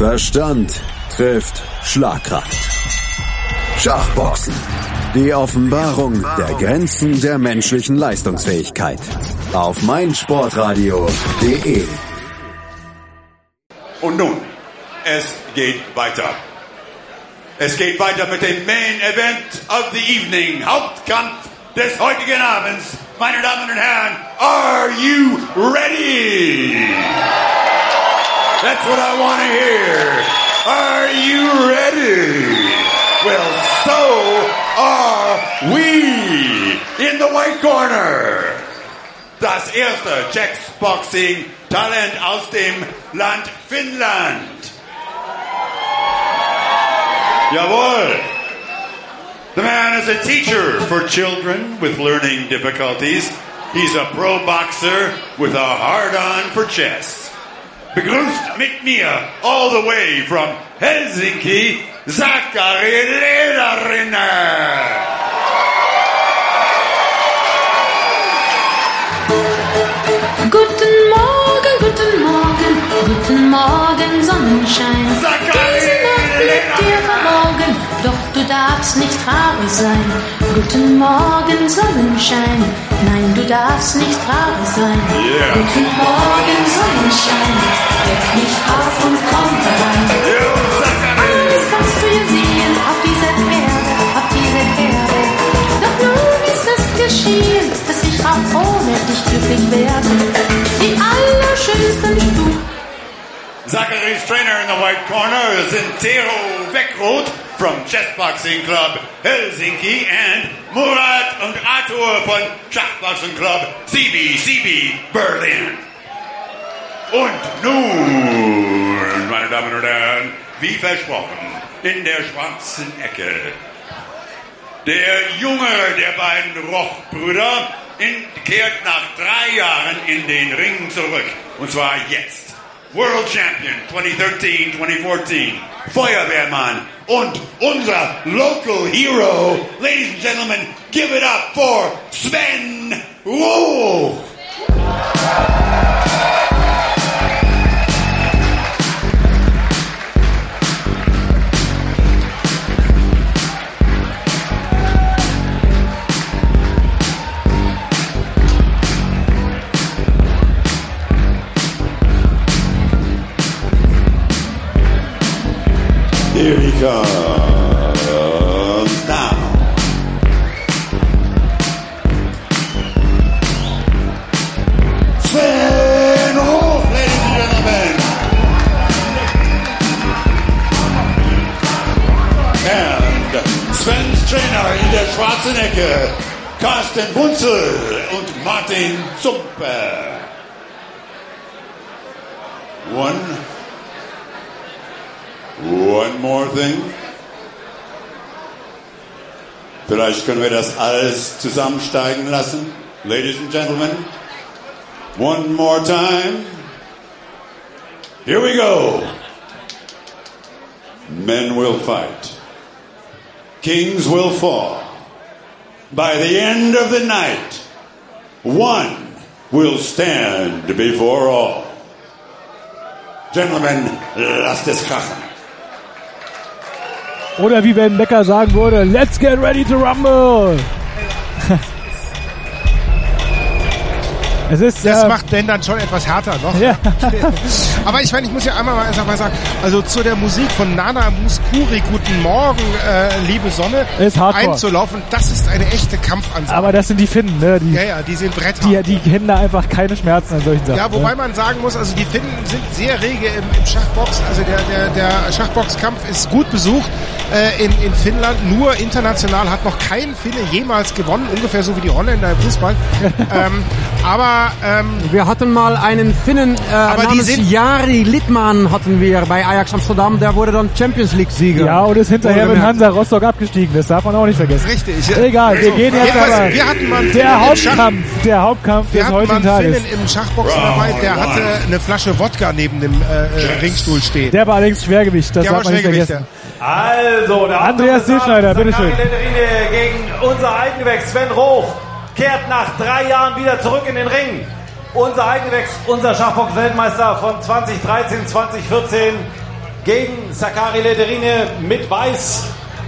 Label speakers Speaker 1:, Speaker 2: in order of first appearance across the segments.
Speaker 1: Verstand trifft Schlagkraft. Schachboxen. Die Offenbarung der Grenzen der menschlichen Leistungsfähigkeit. Auf meinsportradio.de.
Speaker 2: Und nun, es geht weiter. Es geht weiter mit dem Main Event of the Evening. Hauptkampf des heutigen Abends. Meine Damen und Herren, are you ready? That's what I want to hear. Are you ready? Well, so are we in the white corner. Das erste Checksboxing Talent aus dem Land Finnland. Jawohl. The man is a teacher for children with learning difficulties. He's a pro boxer with a hard on for chess. Begrüßt mit mir all the way from Helsinki, Zachary Lederrinner.
Speaker 3: Guten Morgen, guten Morgen, guten Morgen, Sonnenschein. Diese Nacht liegt dir verborgen, doch du darfst nicht traurig sein. Guten Morgen, Sonnenschein. Nein, du darfst nicht traurig sein.
Speaker 2: Yeah.
Speaker 3: Guten Morgen, Sonnenschein. Weck mich auf und komm herein. Alles kannst du hier sehen auf dieser Erde, auf dieser Erde. Doch nun ist es geschehen, dass ich auch ohne dich glücklich werde. Die allerschönsten Stunden.
Speaker 2: Zachary's trainer in the white corner is Intero Vekroth from Chessboxing Club Helsinki and Murat und Arthur von Schachboxing Club CBCB Berlin. Und nun, meine Damen und Herren, wie versprochen, in der schwarzen Ecke. Der jüngere der beiden Roch-Brüder kehrt nach drei Jahren in den Ring zurück. Und zwar jetzt. World Champion 2013, 2014. Feuerwehrmann und unser Local Hero. Ladies and Gentlemen, give it up for Sven Wolf. Comes now. Sven Wolf, ladies and gentlemen. And Svens Trainer in der schwarzen Ecke, Carsten Bunzel und Martin Zumper. One One more thing. Vielleicht können wir das alles zusammensteigen lassen. Ladies and gentlemen, one more time. Here we go. Men will fight. Kings will fall. By the end of the night, one will stand before all. Gentlemen, lasst es krachen.
Speaker 4: Oder wie Ben Becker sagen würde, let's get ready to rumble. Es ist,
Speaker 5: Das
Speaker 4: äh,
Speaker 5: macht Ben dann schon etwas härter noch.
Speaker 4: Ja.
Speaker 5: Aber ich meine, ich muss ja einmal mal einfach mal sagen, also zu der Musik von Nana Muskuri, Guten Morgen, äh, liebe Sonne,
Speaker 4: Ist Hardcore.
Speaker 5: einzulaufen, das ist eine echte Kampfansage.
Speaker 4: aber das sind die Finnen, ne? Die,
Speaker 5: ja, ja, die sind Bretter.
Speaker 4: die, die kennen da einfach keine Schmerzen an solchen Sachen.
Speaker 5: Ja, wobei
Speaker 4: ne?
Speaker 5: man sagen muss, also die Finnen sind sehr rege im, im Schachbox. Also der, der, der Schachboxkampf ist gut besucht äh, in, in Finnland. Nur international hat noch kein Finne jemals gewonnen, ungefähr so wie die Holländer im Fußball. ähm, aber ähm,
Speaker 6: Wir hatten mal einen Finnen äh, namens Jari Littmann hatten wir bei Ajax Amsterdam. Der wurde dann Champions League Sieger.
Speaker 4: Ja, und ist hinterher mit. Hansa Rostock abgestiegen. Das darf man auch nicht vergessen.
Speaker 5: richtig.
Speaker 4: Egal, wir
Speaker 5: So,
Speaker 4: gehen jetzt aber.
Speaker 5: wir hatten mal
Speaker 4: der Hauptkampf, der Hauptkampf
Speaker 5: Wir
Speaker 4: des
Speaker 5: hatten mal
Speaker 4: heutigen
Speaker 5: einen
Speaker 4: Tages.
Speaker 5: Finnen im Schachboxen dabei, der hatte eine Flasche Wodka neben dem äh, Ringstuhl stehen.
Speaker 4: Der war allerdings Schwergewicht, das
Speaker 5: Der
Speaker 4: darf
Speaker 5: war
Speaker 4: man nicht vergessen.
Speaker 7: Also, der
Speaker 4: Andreas Zielschneider, bitteschön.
Speaker 7: Gegen unser Eigengewächs Sven Roch kehrt nach drei Jahren wieder zurück in den Ring. Unser Eigengewächs, unser Schachbox-Weltmeister von 2013, 2014 gegen Sakari Lederine mit Weiß.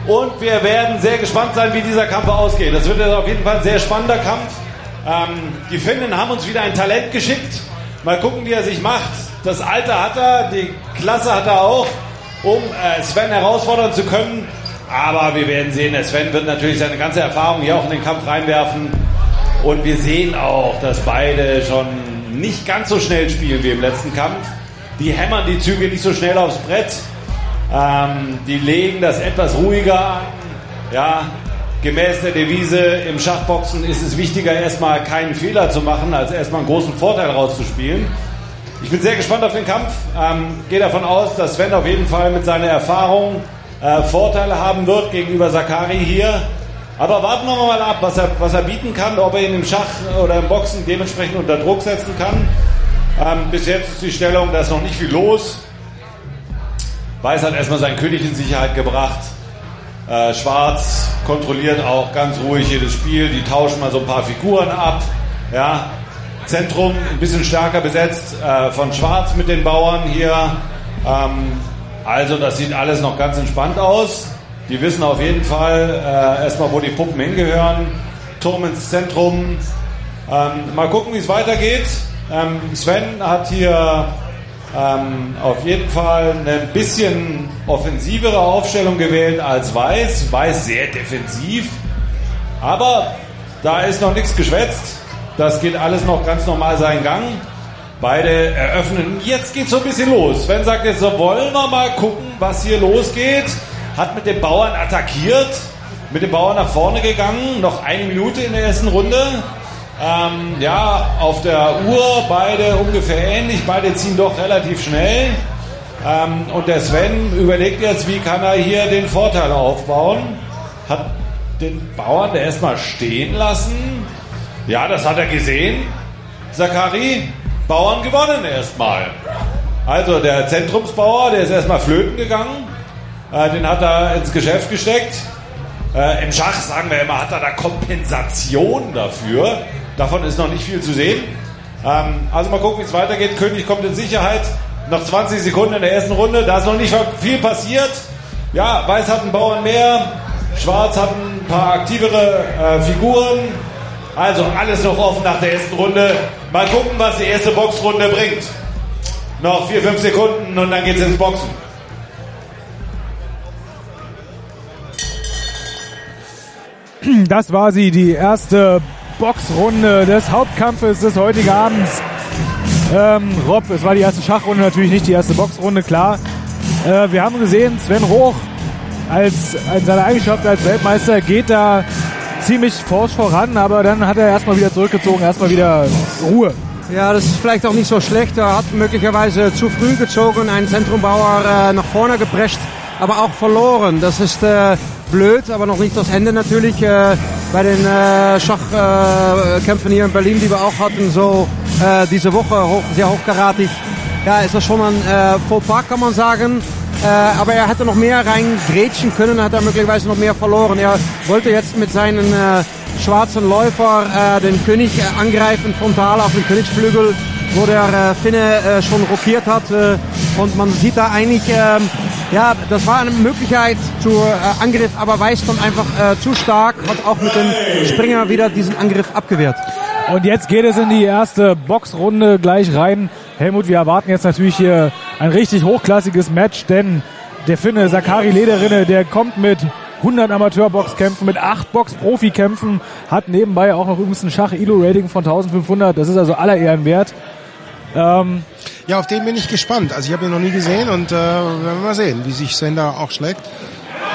Speaker 7: Und wir werden sehr gespannt sein, wie dieser Kampf ausgeht. Das wird jetzt auf jeden Fall ein sehr spannender Kampf. Ähm, die Finnen haben uns wieder ein Talent geschickt. Mal gucken, wie er sich macht. Das Alter hat er, die Klasse hat er auch, um äh, Sven herausfordern zu können. Aber wir werden sehen, der Sven wird natürlich seine ganze Erfahrung hier auch in den Kampf reinwerfen. Und wir sehen auch, dass beide schon nicht ganz so schnell spielen wie im letzten Kampf. Die hämmern die Züge nicht so schnell aufs Brett. Ähm, die legen das etwas ruhiger an. Ja, gemäß der Devise im Schachboxen ist es wichtiger, erstmal keinen Fehler zu machen, als erstmal einen großen Vorteil rauszuspielen. Ich bin sehr gespannt auf den Kampf. Ähm, gehe davon aus, dass Sven auf jeden Fall mit seiner Erfahrung äh, Vorteile haben wird gegenüber Sakari hier. Aber warten wir mal ab, was er, was er bieten kann, ob er ihn im Schach oder im Boxen dementsprechend unter Druck setzen kann. Ähm, bis jetzt ist die Stellung, da ist noch nicht viel los. Weiß hat erstmal seinen König in Sicherheit gebracht. Äh, Schwarz kontrolliert auch ganz ruhig jedes Spiel. Die tauschen mal so ein paar Figuren ab. Ja. Zentrum ein bisschen stärker besetzt äh, von Schwarz mit den Bauern hier. Ähm, also das sieht alles noch ganz entspannt aus. Die wissen auf jeden Fall äh, erstmal, wo die Puppen hingehören. Turm ins Zentrum. Ähm, mal gucken, wie es weitergeht. Ähm, Sven hat hier ähm, auf jeden Fall eine bisschen offensivere Aufstellung gewählt als Weiß. Weiß sehr defensiv. Aber da ist noch nichts geschwätzt. Das geht alles noch ganz normal seinen Gang. Beide eröffnen. Jetzt geht so ein bisschen los. Sven sagt jetzt so, wollen wir mal gucken, was hier losgeht. Hat mit den Bauern attackiert. Mit den Bauern nach vorne gegangen. Noch eine Minute in der ersten Runde. Ähm, ja, auf der Uhr beide ungefähr ähnlich. Beide ziehen doch relativ schnell. Ähm, und der Sven überlegt jetzt, wie kann er hier den Vorteil aufbauen. Hat den Bauern erstmal stehen lassen. Ja, das hat er gesehen. Zakari, Bauern gewonnen erstmal. Also der Zentrumsbauer, der ist erstmal flöten gegangen. Äh, den hat er ins Geschäft gesteckt. Äh, Im Schach sagen wir immer, hat er da Kompensation dafür. Davon ist noch nicht viel zu sehen. Ähm, also mal gucken, wie es weitergeht. König kommt in Sicherheit. Noch 20 Sekunden in der ersten Runde. Da ist noch nicht viel passiert. Ja, Weiß hat einen Bauern mehr. Schwarz hat ein paar aktivere äh, Figuren. Also alles noch offen nach der ersten Runde. Mal gucken, was die erste Boxrunde bringt. Noch 4, 5 Sekunden und dann geht's ins Boxen.
Speaker 4: Das war sie, die erste Boxrunde des Hauptkampfes des heutigen Abends. Ähm, Rob, es war die erste Schachrunde, natürlich nicht die erste Boxrunde, klar. Äh, wir haben gesehen, Sven Roch als, als seine Eigenschaft als Weltmeister geht da ziemlich forsch voran, aber dann hat er erstmal wieder zurückgezogen, erstmal wieder Ruhe.
Speaker 6: Ja, das ist vielleicht auch nicht so schlecht. Er hat möglicherweise zu früh gezogen, einen Zentrombauer äh, nach vorne geprescht, aber auch verloren. Das ist äh, blöd, aber noch nicht das Ende natürlich. Äh, bei den äh, Schachkämpfen hier in Berlin, die wir auch hatten, so äh, diese Woche hoch, sehr hochkaratig. Ja, ist das schon ein äh, Fauxpas, kann man sagen. Äh, aber er hätte noch mehr reingrätschen können, hat er möglicherweise noch mehr verloren. Er wollte jetzt mit seinen äh, schwarzen Läufer äh, den König äh, angreifen, frontal auf den Königsflügel, wo der äh, Finne äh, schon rokiert hat. Äh, und man sieht da eigentlich, äh, ja, das war eine Möglichkeit zu äh, Angriff, aber Weiß dann einfach äh, zu stark, hat auch mit dem Springer wieder diesen Angriff abgewehrt.
Speaker 4: Und jetzt geht es in die erste Boxrunde gleich rein. Helmut, wir erwarten jetzt natürlich hier ein richtig hochklassiges Match, denn der Finne Sakari Lederrinne, der kommt mit 100 Amateurboxkämpfen, mit 8 Box-Profikämpfen, hat nebenbei auch noch übrigens ein Schach-Elo-Rating von 1500. Das ist also aller Ehren wert. Ähm,
Speaker 5: Ja, auf den bin ich gespannt. Also ich habe ihn noch nie gesehen und äh, werden wir mal sehen, wie sich Sven da auch schlägt.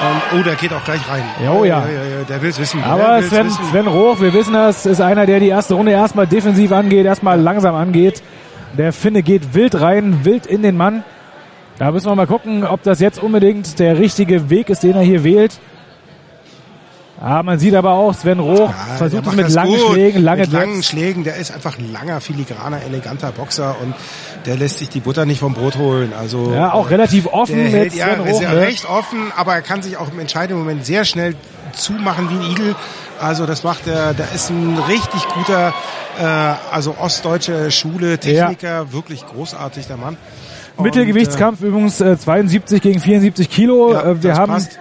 Speaker 5: Ähm, oh, der geht auch gleich rein.
Speaker 4: Jo, ja.
Speaker 5: ja, ja, Der will's wissen.
Speaker 4: Aber Sven,
Speaker 5: wissen.
Speaker 4: Sven Roch, wir wissen das, ist einer, der die erste Runde erstmal defensiv angeht, erstmal langsam angeht. Der Finne geht wild rein, wild in den Mann. Da müssen wir mal gucken, ob das jetzt unbedingt der richtige Weg ist, den er hier wählt. Ah, man sieht aber auch, Sven Roch
Speaker 5: Ja,
Speaker 4: versucht es mit langen
Speaker 5: gut.
Speaker 4: Schlägen, lange
Speaker 5: Mit langen. Schlägen, der ist einfach ein langer, filigraner, eleganter Boxer und der lässt sich die Butter nicht vom Brot holen. Also
Speaker 4: Ja, auch relativ offen mit
Speaker 5: hält, ja,
Speaker 4: Sven
Speaker 5: ist ja
Speaker 4: Ne?
Speaker 5: recht offen, aber er kann sich auch im entscheidenden Moment sehr schnell zumachen wie ein Igel. Also das macht er, der ist ein richtig guter, äh, also ostdeutsche Schule, Techniker, wirklich großartig der Mann.
Speaker 4: Mittelgewichtskampf übrigens äh, 72 gegen 74 Kilo.
Speaker 5: Ja,
Speaker 4: äh, wir haben
Speaker 5: passt.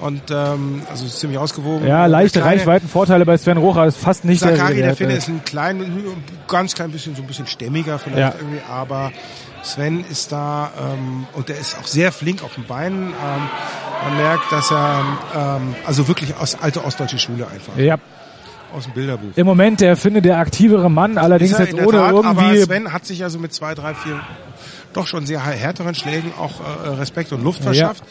Speaker 5: Und ähm, also ist ziemlich ausgewogen.
Speaker 4: ja leichte
Speaker 5: kleine
Speaker 4: Reichweitenvorteile bei Sven Rocher ist fast nicht
Speaker 5: Zakari,
Speaker 4: der,
Speaker 5: der Finne, ist ein klein, ganz klein bisschen, so ein bisschen stämmiger vielleicht
Speaker 4: Ja.
Speaker 5: irgendwie, aber Sven ist da ähm, und der ist auch sehr flink auf den Beinen. Ähm, man merkt, dass er ähm, also wirklich aus alte ostdeutsche Schule einfach,
Speaker 4: ja,
Speaker 5: aus dem Bilderbuch.
Speaker 4: im Moment der Finne der aktivere Mann, allerdings
Speaker 5: er
Speaker 4: jetzt ohne
Speaker 5: Tat, aber
Speaker 4: irgendwie
Speaker 5: Sven hat sich also mit zwei, drei, vier doch schon sehr härteren Schlägen auch äh, Respekt und Luft verschafft.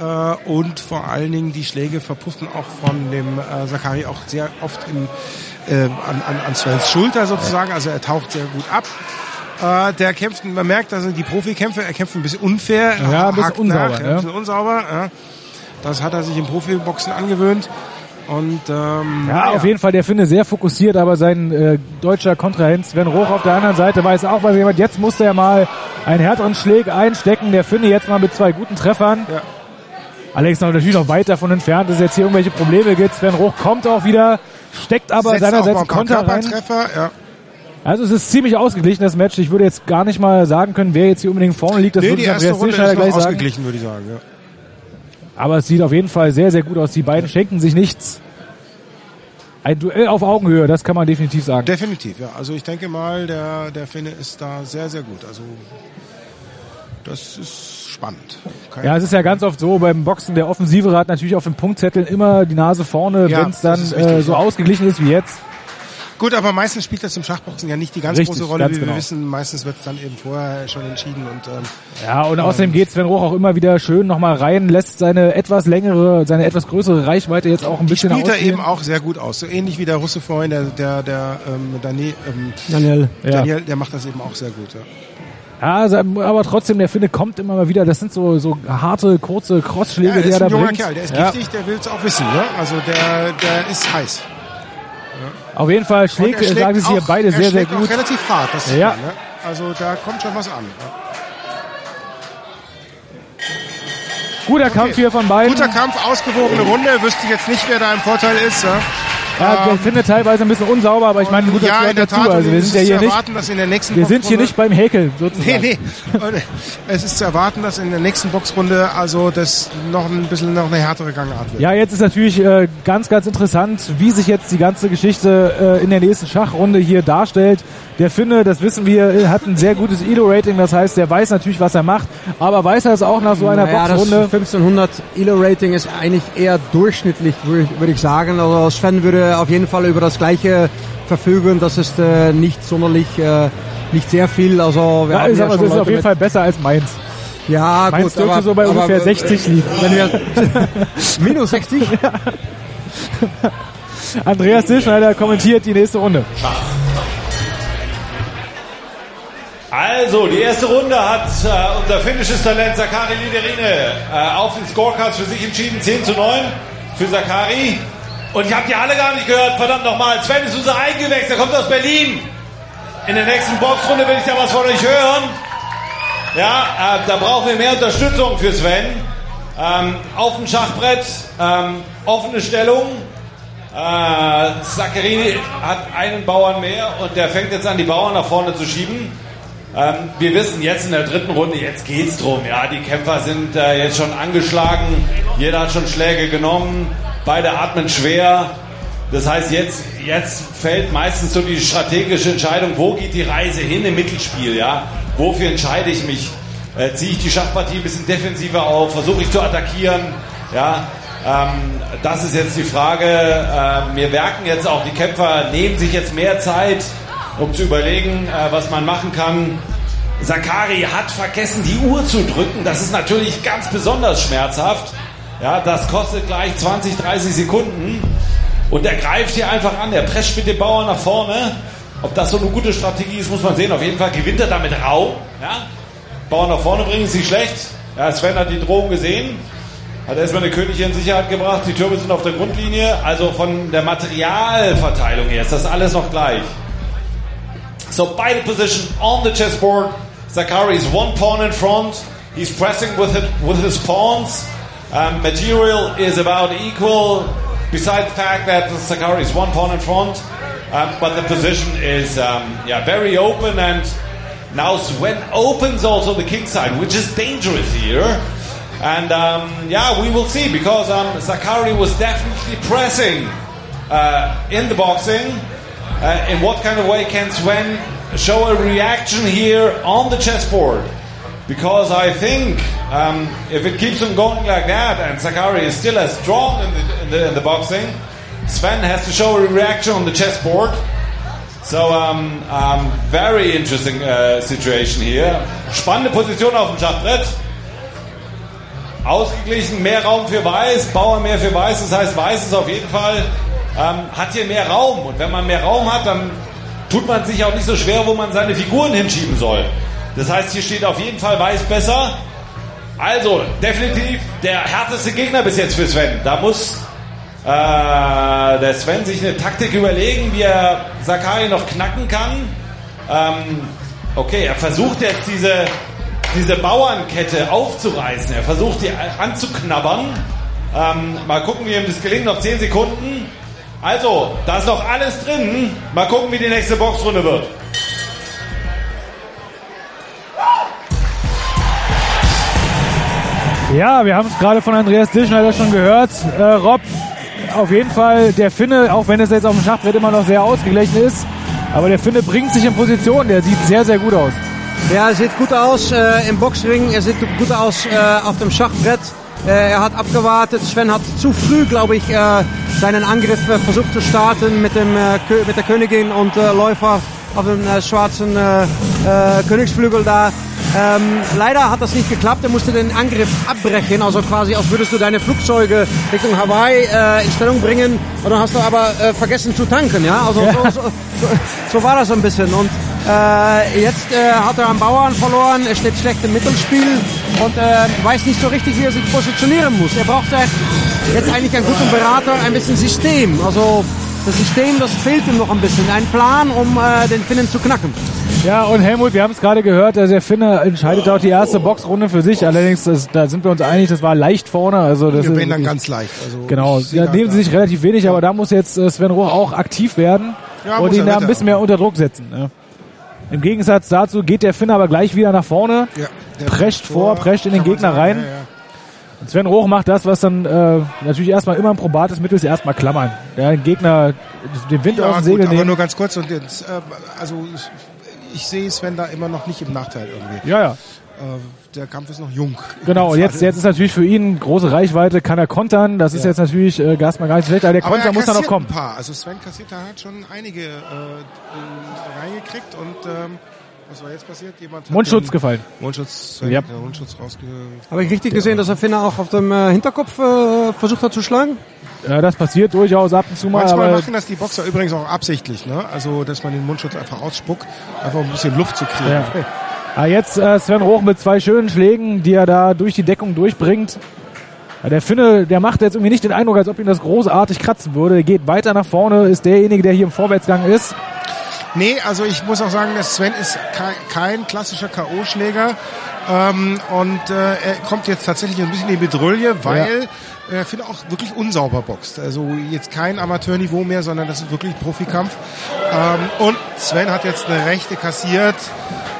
Speaker 5: Äh, und vor allen Dingen die Schläge verpuffen auch von dem äh, Zakari auch sehr oft in, äh, an, an, an Svens Schulter sozusagen. Also er taucht sehr gut ab. Äh, der kämpft, man merkt, also die Profikämpfe, er kämpft ein bisschen unfair,
Speaker 4: Ja, ein bisschen unsauber,
Speaker 5: nach,
Speaker 4: ne?
Speaker 5: ein bisschen unsauber. Ja. Das hat er sich im Profiboxen angewöhnt. Und ähm,
Speaker 4: Ja,
Speaker 5: naja.
Speaker 4: auf jeden Fall, der Finne sehr fokussiert, aber sein äh, deutscher Kontrahent Sven Roch auf der anderen Seite weiß auch, was jemand, jetzt musste er mal einen härteren Schläg einstecken, der Finne jetzt mal mit zwei guten Treffern.
Speaker 5: Ja.
Speaker 4: Alex noch natürlich noch weit davon entfernt, dass es jetzt hier irgendwelche Probleme gibt. Sven Roch kommt auch wieder, steckt aber
Speaker 5: setzt
Speaker 4: seinerseits Konter rein.
Speaker 5: Ja.
Speaker 4: Also es ist ziemlich ausgeglichen, das Match. Ich würde jetzt gar nicht mal sagen können, wer jetzt hier unbedingt vorne liegt. Das
Speaker 5: Nee,
Speaker 4: würde
Speaker 5: die erste Runde ist
Speaker 4: gleich sagen.
Speaker 5: ausgeglichen, würde ich sagen. Ja.
Speaker 4: Aber es sieht auf jeden Fall sehr, sehr gut aus. Die beiden schenken sich nichts. Ein Duell auf Augenhöhe, das kann man definitiv sagen.
Speaker 5: Definitiv, ja. Also ich denke mal, der, der Finne ist da sehr, sehr gut. Also das ist spannend. Kein
Speaker 4: Ja, es ist ja ganz oft so beim Boxen, der Offensivere hat natürlich auf den Punktzetteln immer die Nase vorne,
Speaker 5: Ja,
Speaker 4: wenn es dann äh, so ausgeglichen ist wie jetzt.
Speaker 5: Gut, aber meistens spielt das im Schachboxen ja nicht die ganz
Speaker 4: Richtig,
Speaker 5: große Rolle,
Speaker 4: ganz
Speaker 5: wie
Speaker 4: genau.
Speaker 5: wir wissen. Meistens wird es dann eben vorher schon entschieden und ähm,
Speaker 4: Ja, und außerdem geht Sven Roch auch immer wieder schön nochmal rein, lässt seine etwas längere, seine etwas größere Reichweite jetzt auch ein
Speaker 5: die
Speaker 4: bisschen
Speaker 5: spielt er eben auch sehr gut aus. So ähnlich wie der Russe vorhin, der, der, der ähm, Daniel, ähm,
Speaker 6: Daniel.
Speaker 4: Ja.
Speaker 5: Daniel, der macht das eben auch sehr gut. Ja.
Speaker 4: Ja, also, aber trotzdem, der Finde kommt immer mal wieder. Das sind so, so harte, kurze Crossschläge,
Speaker 5: Ja, der
Speaker 4: die
Speaker 5: ist
Speaker 4: er da
Speaker 5: ein junger
Speaker 4: bringt.
Speaker 5: Kerl, der ist
Speaker 4: ja.
Speaker 5: giftig, der will es auch wissen. Ne? Also der, der ist heiß.
Speaker 4: Auf jeden Fall schlägt,
Speaker 5: schlägt
Speaker 4: sagen sie hier beide sehr, sehr gut.
Speaker 5: Relativ hart, das
Speaker 4: Ja.
Speaker 5: man, ne? Also da kommt schon was an. Ja.
Speaker 4: Guter Kampf hier von beiden.
Speaker 5: Guter Kampf, ausgewogene Runde. Wüsste jetzt nicht, wer da im Vorteil ist. Ja,
Speaker 4: Ja, ich finde teilweise ein bisschen unsauber, aber ich meine, gut, das
Speaker 5: ja
Speaker 4: gehört
Speaker 5: in der
Speaker 4: dazu.
Speaker 5: Tat.
Speaker 4: Also wir sind ja hier
Speaker 5: zu
Speaker 4: nicht,
Speaker 5: erwarten, dass in der nächsten
Speaker 4: wir sind hier nicht beim Häkeln, sozusagen.
Speaker 5: Nee, nee. Es ist zu erwarten, dass in der nächsten Boxrunde also das noch ein bisschen noch eine härtere Gangart wird.
Speaker 4: Ja, jetzt ist natürlich äh, ganz, ganz interessant, wie sich jetzt die ganze Geschichte äh, in der nächsten Schachrunde hier darstellt. Der Finne, das wissen wir, äh, hat ein sehr gutes Elo-Rating, das heißt, der weiß natürlich, was er macht, aber weiß er es auch nach so einer
Speaker 6: Naja,
Speaker 4: Boxrunde?
Speaker 6: das 1500 Elo-Rating ist eigentlich eher durchschnittlich, würde ich, würde ich sagen. Also Sven würde auf jeden Fall über das Gleiche verfügen. Das ist äh, nicht sonderlich, äh, nicht sehr viel. Also wir
Speaker 4: Ja,
Speaker 6: haben
Speaker 4: ist,
Speaker 6: ja
Speaker 4: aber,
Speaker 6: schon
Speaker 4: das ist auf jeden Fall besser als meins.
Speaker 6: Ja,
Speaker 4: Meins
Speaker 6: gut,
Speaker 4: dürfte
Speaker 6: aber,
Speaker 4: so bei
Speaker 6: aber,
Speaker 4: ungefähr
Speaker 6: äh,
Speaker 4: 60 liegen.
Speaker 6: Wenn wir minus 60?
Speaker 4: Andreas Dilschneider kommentiert die nächste Runde.
Speaker 7: Also, die erste Runde hat äh, unser finnisches Talent Sakari Liderine äh, auf den Scorecards für sich entschieden. 10 zu 9 für Sakari. Und ich habe die alle gar nicht gehört. Verdammt nochmal. Sven ist unser Eingewächs. Er kommt aus Berlin. In der nächsten Boxrunde will ich da was von euch hören. Ja, äh, da brauchen wir mehr Unterstützung für Sven. Ähm, auf dem Schachbrett, ähm, offene Stellung. Äh, Zaccherini hat einen Bauern mehr und der fängt jetzt an, die Bauern nach vorne zu schieben. Ähm, wir wissen jetzt in der dritten Runde, jetzt geht's drum. Ja, die Kämpfer sind äh, jetzt schon angeschlagen. Jeder hat schon Schläge genommen. Beide atmen schwer. Das heißt, jetzt, jetzt fällt meistens so die strategische Entscheidung, wo geht die Reise hin im Mittelspiel, ja? Wofür entscheide ich mich? Äh, ziehe ich die Schachpartie ein bisschen defensiver auf? Versuche ich zu attackieren? Ja, ähm, das ist jetzt die Frage. Ähm, wir merken jetzt auch, die Kämpfer nehmen sich jetzt mehr Zeit, um zu überlegen, äh, was man machen kann. Sakari hat vergessen, die Uhr zu drücken. Das ist natürlich ganz besonders schmerzhaft. Ja, das kostet gleich 20, 30 Sekunden. Und er greift hier einfach an. Er prescht mit dem Bauern nach vorne. Ob das so eine gute Strategie ist, muss man sehen. Auf jeden Fall gewinnt er damit Raum. Ja? Bauern nach vorne bringen ist nicht schlecht. Ja, Sven hat die Drohung gesehen. Hat erstmal eine Königin in Sicherheit gebracht. Die Türme sind auf der Grundlinie. Also von der Materialverteilung her ist das alles noch gleich. So beide position on the chessboard. Zakari is one pawn in front. He's pressing with it, with his pawns. Um, material is about equal. Besides the fact that Zakari is one pawn in front, um, but the position is um, yeah very open and Now Sven opens also the king side, which is dangerous here. And um, yeah, we will see because um, Zakari was definitely pressing uh, in the boxing. Uh, in what kind of way can Sven show a reaction here on the chessboard? Because I think um, if it keeps on going like that and Zakari is still as strong in the, in the, in the boxing, Sven has to show a reaction on the chessboard. So, um, um, very interesting uh, situation here. Spannende Position auf dem Schachbrett. Ausgeglichen, mehr Raum für Weiß, Bauer mehr für Weiß. Das heißt, Weiß ist auf jeden Fall, ähm, hat hier mehr Raum. Und wenn man mehr Raum hat, dann tut man sich auch nicht so schwer, wo man seine Figuren hinschieben soll. Das heißt, hier steht auf jeden Fall Weiß besser. Also, definitiv der härteste Gegner bis jetzt für Sven. Da muss äh, der Sven sich eine Taktik überlegen, wie er Sakai noch knacken kann. Ähm, okay, er versucht jetzt diese, diese Bauernkette aufzureißen. Er versucht die anzuknabbern. Ähm, mal gucken, wie ihm das gelingt. Noch 10 Sekunden. Also, da ist noch alles drin. Mal gucken, wie die nächste Boxrunde wird.
Speaker 4: Ja, wir haben es gerade von Andreas Dischneider schon gehört. Äh, Rob, auf jeden Fall der Finne, auch wenn es jetzt auf dem Schachbrett immer noch sehr ausgeglichen ist, aber der Finne bringt sich in Position. Der sieht sehr, sehr gut aus.
Speaker 6: Ja, er sieht gut aus äh, im Boxring, er sieht gut aus äh, auf dem Schachbrett. Äh, er hat abgewartet. Sven hat zu früh, glaube ich, äh, seinen Angriff äh, versucht zu starten mit, dem, mit der Königin und Läufer auf dem schwarzen Königsflügel da. Ähm, leider hat das nicht geklappt. Er musste den Angriff abbrechen, also quasi, als würdest du deine Flugzeuge Richtung Hawaii äh, in Stellung bringen. Und dann hast du aber äh, vergessen zu tanken, ja. Also
Speaker 4: Ja.
Speaker 6: So, so, so, so war das ein bisschen. Und äh, jetzt äh, hat er am Bauern verloren. Er steht schlecht im Mittelspiel und äh, weiß nicht so richtig, wie er sich positionieren muss. Er braucht jetzt eigentlich einen guten Berater, ein bisschen System. Also das System, das fehlt ihm noch ein bisschen. Ein Plan, um äh, den Finnen zu knacken.
Speaker 4: Ja, und Helmut, wir haben es gerade gehört, also der Finne entscheidet auch die erste Boxrunde für sich. Allerdings, das, da sind wir uns einig, das war leicht vorne. Also das
Speaker 5: Wir
Speaker 4: ist
Speaker 5: werden dann ganz leicht. Also
Speaker 4: Genau, da nehmen sie sich relativ wenig, aber da muss jetzt äh, Sven Roch auch aktiv werden
Speaker 5: Ja,
Speaker 4: und ihn da ein bisschen mehr unter Druck setzen. Ne? Im Gegensatz dazu geht der Finne aber gleich wieder nach vorne,
Speaker 5: Ja,
Speaker 4: prescht vor, prescht in den Gegner rein.
Speaker 5: Ja.
Speaker 4: Und Sven Roch macht das, was dann äh, natürlich erstmal immer ein probates Mittel ist, erstmal klammern. Ja, den Gegner den Wind aus
Speaker 5: Ja,
Speaker 4: dem
Speaker 5: gut,
Speaker 4: Segel
Speaker 5: aber
Speaker 4: nehmen.
Speaker 5: nur ganz kurz. Und jetzt, äh, also ich, sehe Sven da immer noch nicht im Nachteil irgendwie.
Speaker 4: Ja, ja.
Speaker 5: Äh, der Kampf ist noch jung.
Speaker 4: Genau, und jetzt, jetzt ist natürlich für ihn große Reichweite, kann er kontern. Das ist
Speaker 5: Ja.
Speaker 4: jetzt natürlich äh, erstmal gar nicht schlecht, aber der
Speaker 5: Aber
Speaker 4: Konter
Speaker 5: er
Speaker 4: muss dann noch kommen.
Speaker 5: ein paar. Also Sven kassiert, da hat schon einige äh, äh, reingekriegt und ähm, was war jetzt passiert? Jemand hat
Speaker 4: Mundschutz
Speaker 5: den
Speaker 4: gefallen.
Speaker 5: Mundschutz, Sven
Speaker 4: Ja.
Speaker 5: Mundschutz rausge...
Speaker 6: Habe ich richtig gesehen, dass er Finne auch auf dem äh, Hinterkopf äh, versucht hat zu schlagen?
Speaker 4: Ja, das passiert durchaus ab und zu mal,
Speaker 5: Manchmal machen das die Boxer übrigens auch absichtlich, ne? Also, dass man den Mundschutz einfach ausspuckt, einfach um ein bisschen Luft zu kriegen.
Speaker 4: Ja. Ah, jetzt äh, Sven Roch mit zwei schönen Schlägen, die er da durch die Deckung durchbringt. Ja, der Finne, der macht jetzt irgendwie nicht den Eindruck, als ob ihn das großartig kratzen würde. Er geht weiter nach vorne, ist derjenige, der hier im Vorwärtsgang ist.
Speaker 5: Nee, also ich muss auch sagen, dass Sven ist kein, klassischer K.O.-Schläger. Ähm, und äh, er kommt jetzt tatsächlich ein bisschen in die Bedrulle, weil er finde auch wirklich unsauber boxt. Also jetzt kein Amateurniveau mehr, sondern das ist wirklich Profikampf. Ähm, und Sven hat jetzt eine rechte kassiert.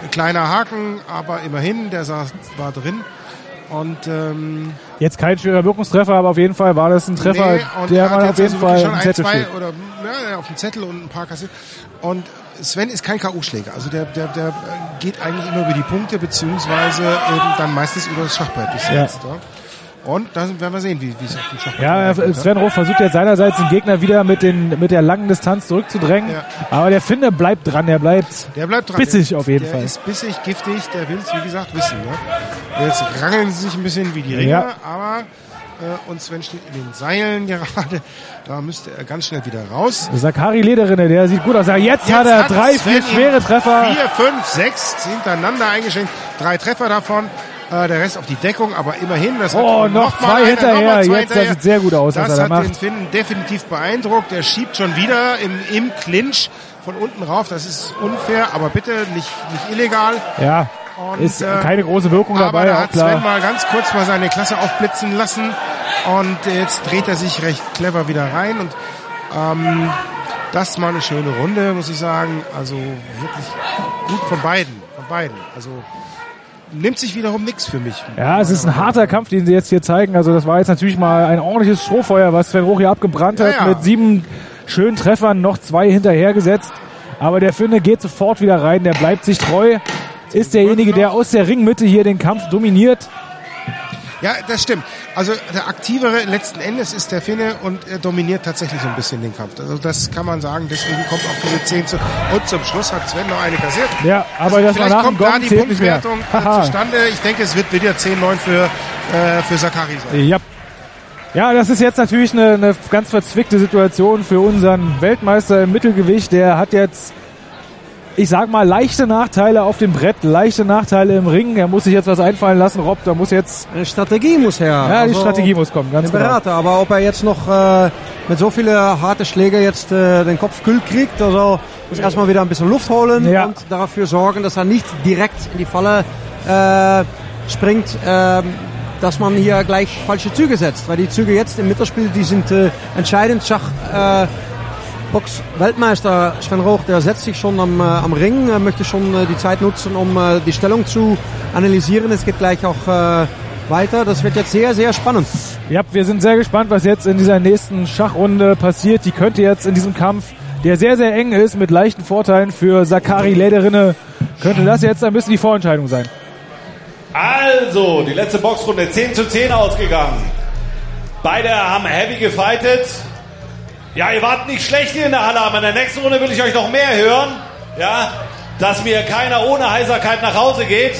Speaker 5: Ein kleiner Haken, aber immerhin, der saß, war drin. Und ähm,
Speaker 4: Jetzt kein schwerer Wirkungstreffer, aber auf jeden Fall war das ein Treffer,
Speaker 5: Nee, und
Speaker 4: der
Speaker 5: er hat
Speaker 4: mal auf
Speaker 5: jetzt
Speaker 4: jeden
Speaker 5: also
Speaker 4: Fall
Speaker 5: schon ein,
Speaker 4: Zettel
Speaker 5: zwei
Speaker 4: steht.
Speaker 5: oder ja, auf dem Zettel und ein paar kassiert. Und Sven ist kein K.O.-Schläger. Also der, der, der äh, geht eigentlich immer über die Punkte, beziehungsweise eben dann meistens über das Schachbrett bis
Speaker 4: Ja.
Speaker 5: jetzt. Ja. Und dann werden wir sehen, wie, wie es auf dem Schachbrett
Speaker 4: Ja,
Speaker 5: weitergeht,
Speaker 4: Sven Roch versucht jetzt seinerseits den Gegner wieder mit, den, mit der langen Distanz zurückzudrängen.
Speaker 5: Ja.
Speaker 4: Aber der Finne bleibt dran, er bleibt
Speaker 5: Der bleibt dran.
Speaker 4: bissig
Speaker 5: der,
Speaker 4: auf jeden
Speaker 5: der
Speaker 4: Fall.
Speaker 5: ist bissig, giftig, der will es, wie gesagt, wissen. Ne? Jetzt rangeln sie sich ein bisschen wie die Ringer,
Speaker 4: Ja.
Speaker 5: aber äh, und Sven steht in den Seilen gerade. Da müsste er ganz schnell wieder raus.
Speaker 4: Sakari Lederrinne, der sieht gut aus. Jetzt,
Speaker 5: Jetzt
Speaker 4: hat er drei,
Speaker 5: Sven
Speaker 4: vier schwere Treffer.
Speaker 5: Vier, fünf, sechs hintereinander eingeschenkt. Drei Treffer davon. Äh, der Rest auf die Deckung, aber immerhin. Das hat
Speaker 4: Oh,
Speaker 5: und
Speaker 4: noch
Speaker 5: mal
Speaker 4: zwei hinterher.
Speaker 5: noch zwei
Speaker 4: Jetzt, das sieht sehr gut aus, was
Speaker 5: Das
Speaker 4: er da
Speaker 5: hat den
Speaker 4: macht.
Speaker 5: Finn definitiv beeindruckt. Der schiebt schon wieder im, im Clinch von unten rauf. Das ist unfair, aber bitte nicht, nicht illegal.
Speaker 4: Ja,
Speaker 5: Und,
Speaker 4: ist
Speaker 5: äh,
Speaker 4: keine große Wirkung
Speaker 5: Aber
Speaker 4: dabei,
Speaker 5: da
Speaker 4: auch
Speaker 5: hat Sven
Speaker 4: klar.
Speaker 5: mal ganz kurz mal seine Klasse aufblitzen lassen und jetzt dreht er sich recht clever wieder rein und ähm, das mal eine schöne Runde, muss ich sagen. Also wirklich gut von beiden. Von beiden. Also nimmt sich wiederum nichts für mich.
Speaker 4: Ja, es ist ein harter Kampf, den sie jetzt hier zeigen. Also das war jetzt natürlich mal ein ordentliches Strohfeuer, was Sven Roch hier abgebrannt hat.
Speaker 5: Ja, ja.
Speaker 4: Mit sieben schönen Treffern, noch zwei hinterhergesetzt. Aber der Finne geht sofort wieder rein, der bleibt sich treu. Ist derjenige, der aus der Ringmitte hier den Kampf dominiert.
Speaker 5: Ja, das stimmt. Also der aktivere letzten Endes ist der Finne und er dominiert tatsächlich so ein bisschen den Kampf. Also das kann man sagen. Deswegen kommt auch diese 10 zu. Und zum Schluss hat Sven noch eine kassiert.
Speaker 4: Ja, aber
Speaker 5: Also
Speaker 4: das war
Speaker 5: vielleicht kommt da die. Punktwertung äh, zustande. Ich denke, es wird wieder 10-9 für, äh, für Sakari sein.
Speaker 4: Ja. Ja, das ist jetzt natürlich eine, eine ganz verzwickte Situation für unseren Weltmeister im Mittelgewicht. Der hat jetzt, ich sag mal, leichte Nachteile auf dem Brett, leichte Nachteile im Ring. Er muss sich jetzt was einfallen lassen, Rob. Da muss jetzt,
Speaker 6: Eine Strategie muss her.
Speaker 4: ja, die
Speaker 6: Also,
Speaker 4: Strategie muss kommen, ganz genau.
Speaker 6: Berater, aber ob er jetzt noch äh, mit so vielen harten Schlägen jetzt äh, den Kopf kühl kriegt, also muss erstmal wieder ein bisschen Luft holen
Speaker 4: Ja.
Speaker 6: und dafür sorgen, dass er nicht direkt in die Falle äh, springt, ähm, dass man hier gleich falsche Züge setzt, weil die Züge jetzt im Mittelspiel, die sind äh, entscheidend. Schach äh, Box-Weltmeister Sven Roch, der setzt sich schon am, äh, am Ring, er möchte schon äh, die Zeit nutzen, um äh, die Stellung zu analysieren. Es geht gleich auch äh, weiter. Das wird jetzt sehr, sehr spannend.
Speaker 4: Ja, wir sind sehr gespannt, was jetzt in dieser nächsten Schachrunde passiert. Die könnte jetzt in diesem Kampf, der sehr, sehr eng ist, mit leichten Vorteilen für Sakari Lederinne, könnte das jetzt ein bisschen die Vorentscheidung sein.
Speaker 7: Also, die letzte Boxrunde 10 zu 10 ausgegangen. Beide haben heavy gefightet. Ja, ihr wart nicht schlecht hier in der Halle, aber in der nächsten Runde will ich euch noch mehr hören. Ja, dass mir keiner ohne Heiserkeit nach Hause geht.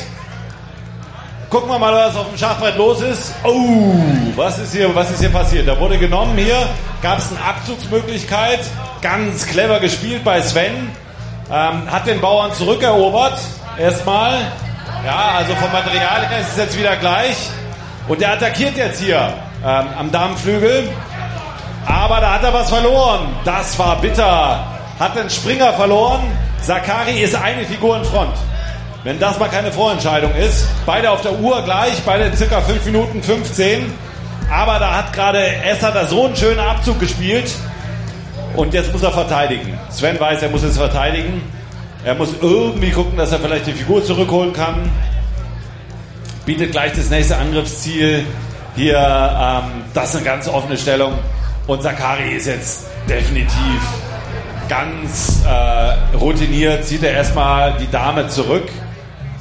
Speaker 7: Gucken wir mal, was auf dem Schachbrett los ist. Oh, was ist hier, was ist hier passiert? Da wurde genommen hier, gab es eine Abzugsmöglichkeit. Ganz clever gespielt bei Sven. Ähm, hat den Bauern zurückerobert. Erstmal. Ja, also vom Material her ist es jetzt wieder gleich. Und der attackiert jetzt hier ähm, am Darmflügel. Aber da hat er was verloren. Das war bitter. Hat den Springer verloren. Sakari ist eine Figur in Front. Wenn das mal keine Vorentscheidung ist. Beide auf der Uhr gleich, beide circa 5 Minuten 15. Aber da hat gerade Esser da so einen schönen Abzug gespielt. Und jetzt muss er verteidigen. Sven weiß, er muss jetzt verteidigen. Er muss irgendwie gucken, dass er vielleicht die Figur zurückholen kann. Bietet gleich das nächste Angriffsziel. Hier, ähm, das ist eine ganz offene Stellung. Und Sakari ist jetzt definitiv ganz äh, routiniert. Zieht er erstmal die Dame zurück.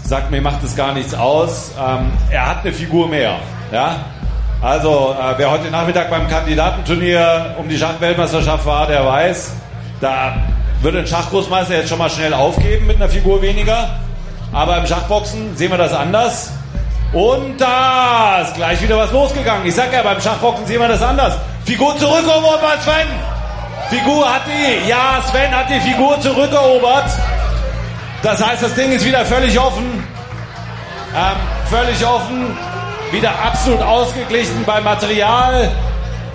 Speaker 7: Sagt mir, macht es gar nichts aus. Ähm, er hat eine Figur mehr. Ja? Also, äh, wer heute Nachmittag beim Kandidatenturnier um die Schachweltmeisterschaft war, der weiß, da würde ein Schachgroßmeister jetzt schon mal schnell aufgeben mit einer Figur weniger. Aber im Schachboxen sehen wir das anders. Und da ist gleich wieder was losgegangen. Ich sag ja, beim Schachboxen sehen wir das anders. Figur zurückerobert bei Sven. Figur hat die, ja, Sven hat die Figur zurückerobert. Das heißt, das Ding ist wieder völlig offen. Ähm, völlig offen. Wieder absolut ausgeglichen beim Material.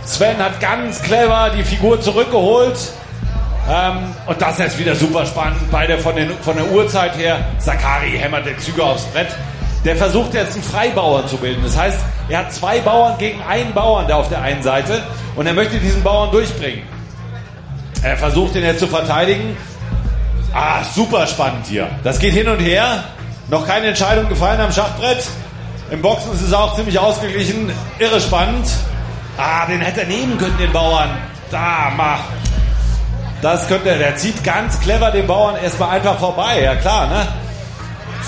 Speaker 7: Sven hat ganz clever die Figur zurückgeholt. Ähm, und das ist jetzt wieder super spannend. Beide von, den, von der Uhrzeit her. Sakari hämmert den Züge aufs Brett. Der versucht jetzt einen Freibauern zu bilden. Das heißt, er hat zwei Bauern gegen einen Bauern da auf der einen Seite. Und er möchte diesen Bauern durchbringen. Er versucht den jetzt zu verteidigen. Ah, super spannend hier. Das geht hin und her. Noch keine Entscheidung gefallen am Schachbrett. Im Boxen ist es auch ziemlich ausgeglichen. Irre spannend. Ah, den hätte er nehmen können, den Bauern. Da, mach. Das könnte er. Der zieht ganz clever den Bauern erstmal einfach vorbei. Ja, klar, ne?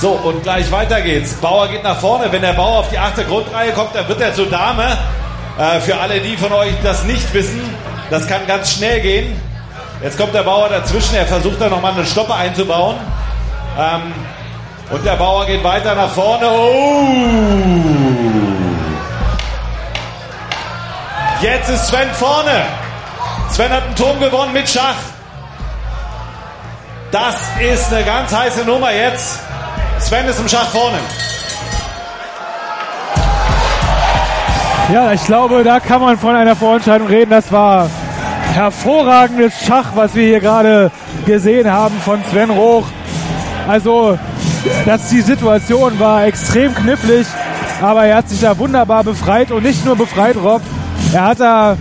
Speaker 7: So, und gleich weiter geht's. Bauer geht nach vorne. Wenn der Bauer auf die achte Grundreihe kommt, dann wird er zur Dame. Äh, für alle, die von euch das nicht wissen, das kann ganz schnell gehen. Jetzt kommt der Bauer dazwischen. Er versucht da nochmal eine Stoppe einzubauen. Ähm, und der Bauer geht weiter nach vorne. Oh! Jetzt ist Sven vorne. Sven hat einen Turm gewonnen mit Schach. Das ist eine ganz heiße Nummer jetzt. Sven ist im Schach vorne.
Speaker 4: Ja, ich glaube, da kann man von einer Vorentscheidung reden. Das war hervorragendes Schach, was wir hier gerade gesehen haben von Sven Roch. Also, dass die Situation war extrem knifflig, aber er hat sich da wunderbar befreit und nicht nur befreit, Rob. Er hat da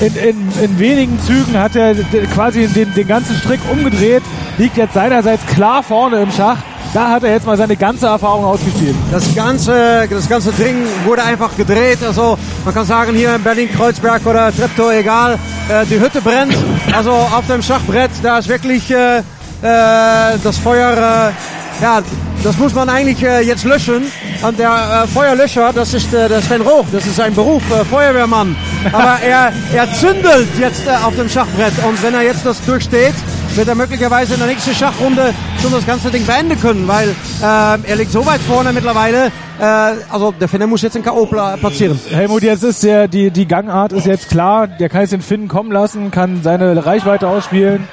Speaker 4: in, in, in wenigen Zügen hat er quasi den, den ganzen Strick umgedreht, liegt jetzt seinerseits klar vorne im Schach Da hat er jetzt mal seine ganze Erfahrung ausgespielt.
Speaker 6: Das ganze, das ganze Ding wurde einfach gedreht. Also man kann sagen, hier in Berlin-Kreuzberg oder Treptow, egal, äh, die Hütte brennt. Also auf dem Schachbrett, da ist wirklich äh, äh, das Feuer, äh, ja, das muss man eigentlich äh, jetzt löschen. Und der Feuerlöscher, das ist der Sven Roch, das ist sein Beruf, Feuerwehrmann. Aber er, er zündelt jetzt auf dem Schachbrett. Und wenn er jetzt das durchsteht, wird er möglicherweise in der nächsten Schachrunde schon das ganze Ding beenden können, weil äh, er liegt so weit vorne mittlerweile. Äh, also der Finne muss jetzt den K.O. pla- platzieren.
Speaker 4: Helmut, jetzt ist der, die, die Gangart ist jetzt klar. Der kann jetzt den Finn kommen lassen, kann seine Reichweite ausspielen.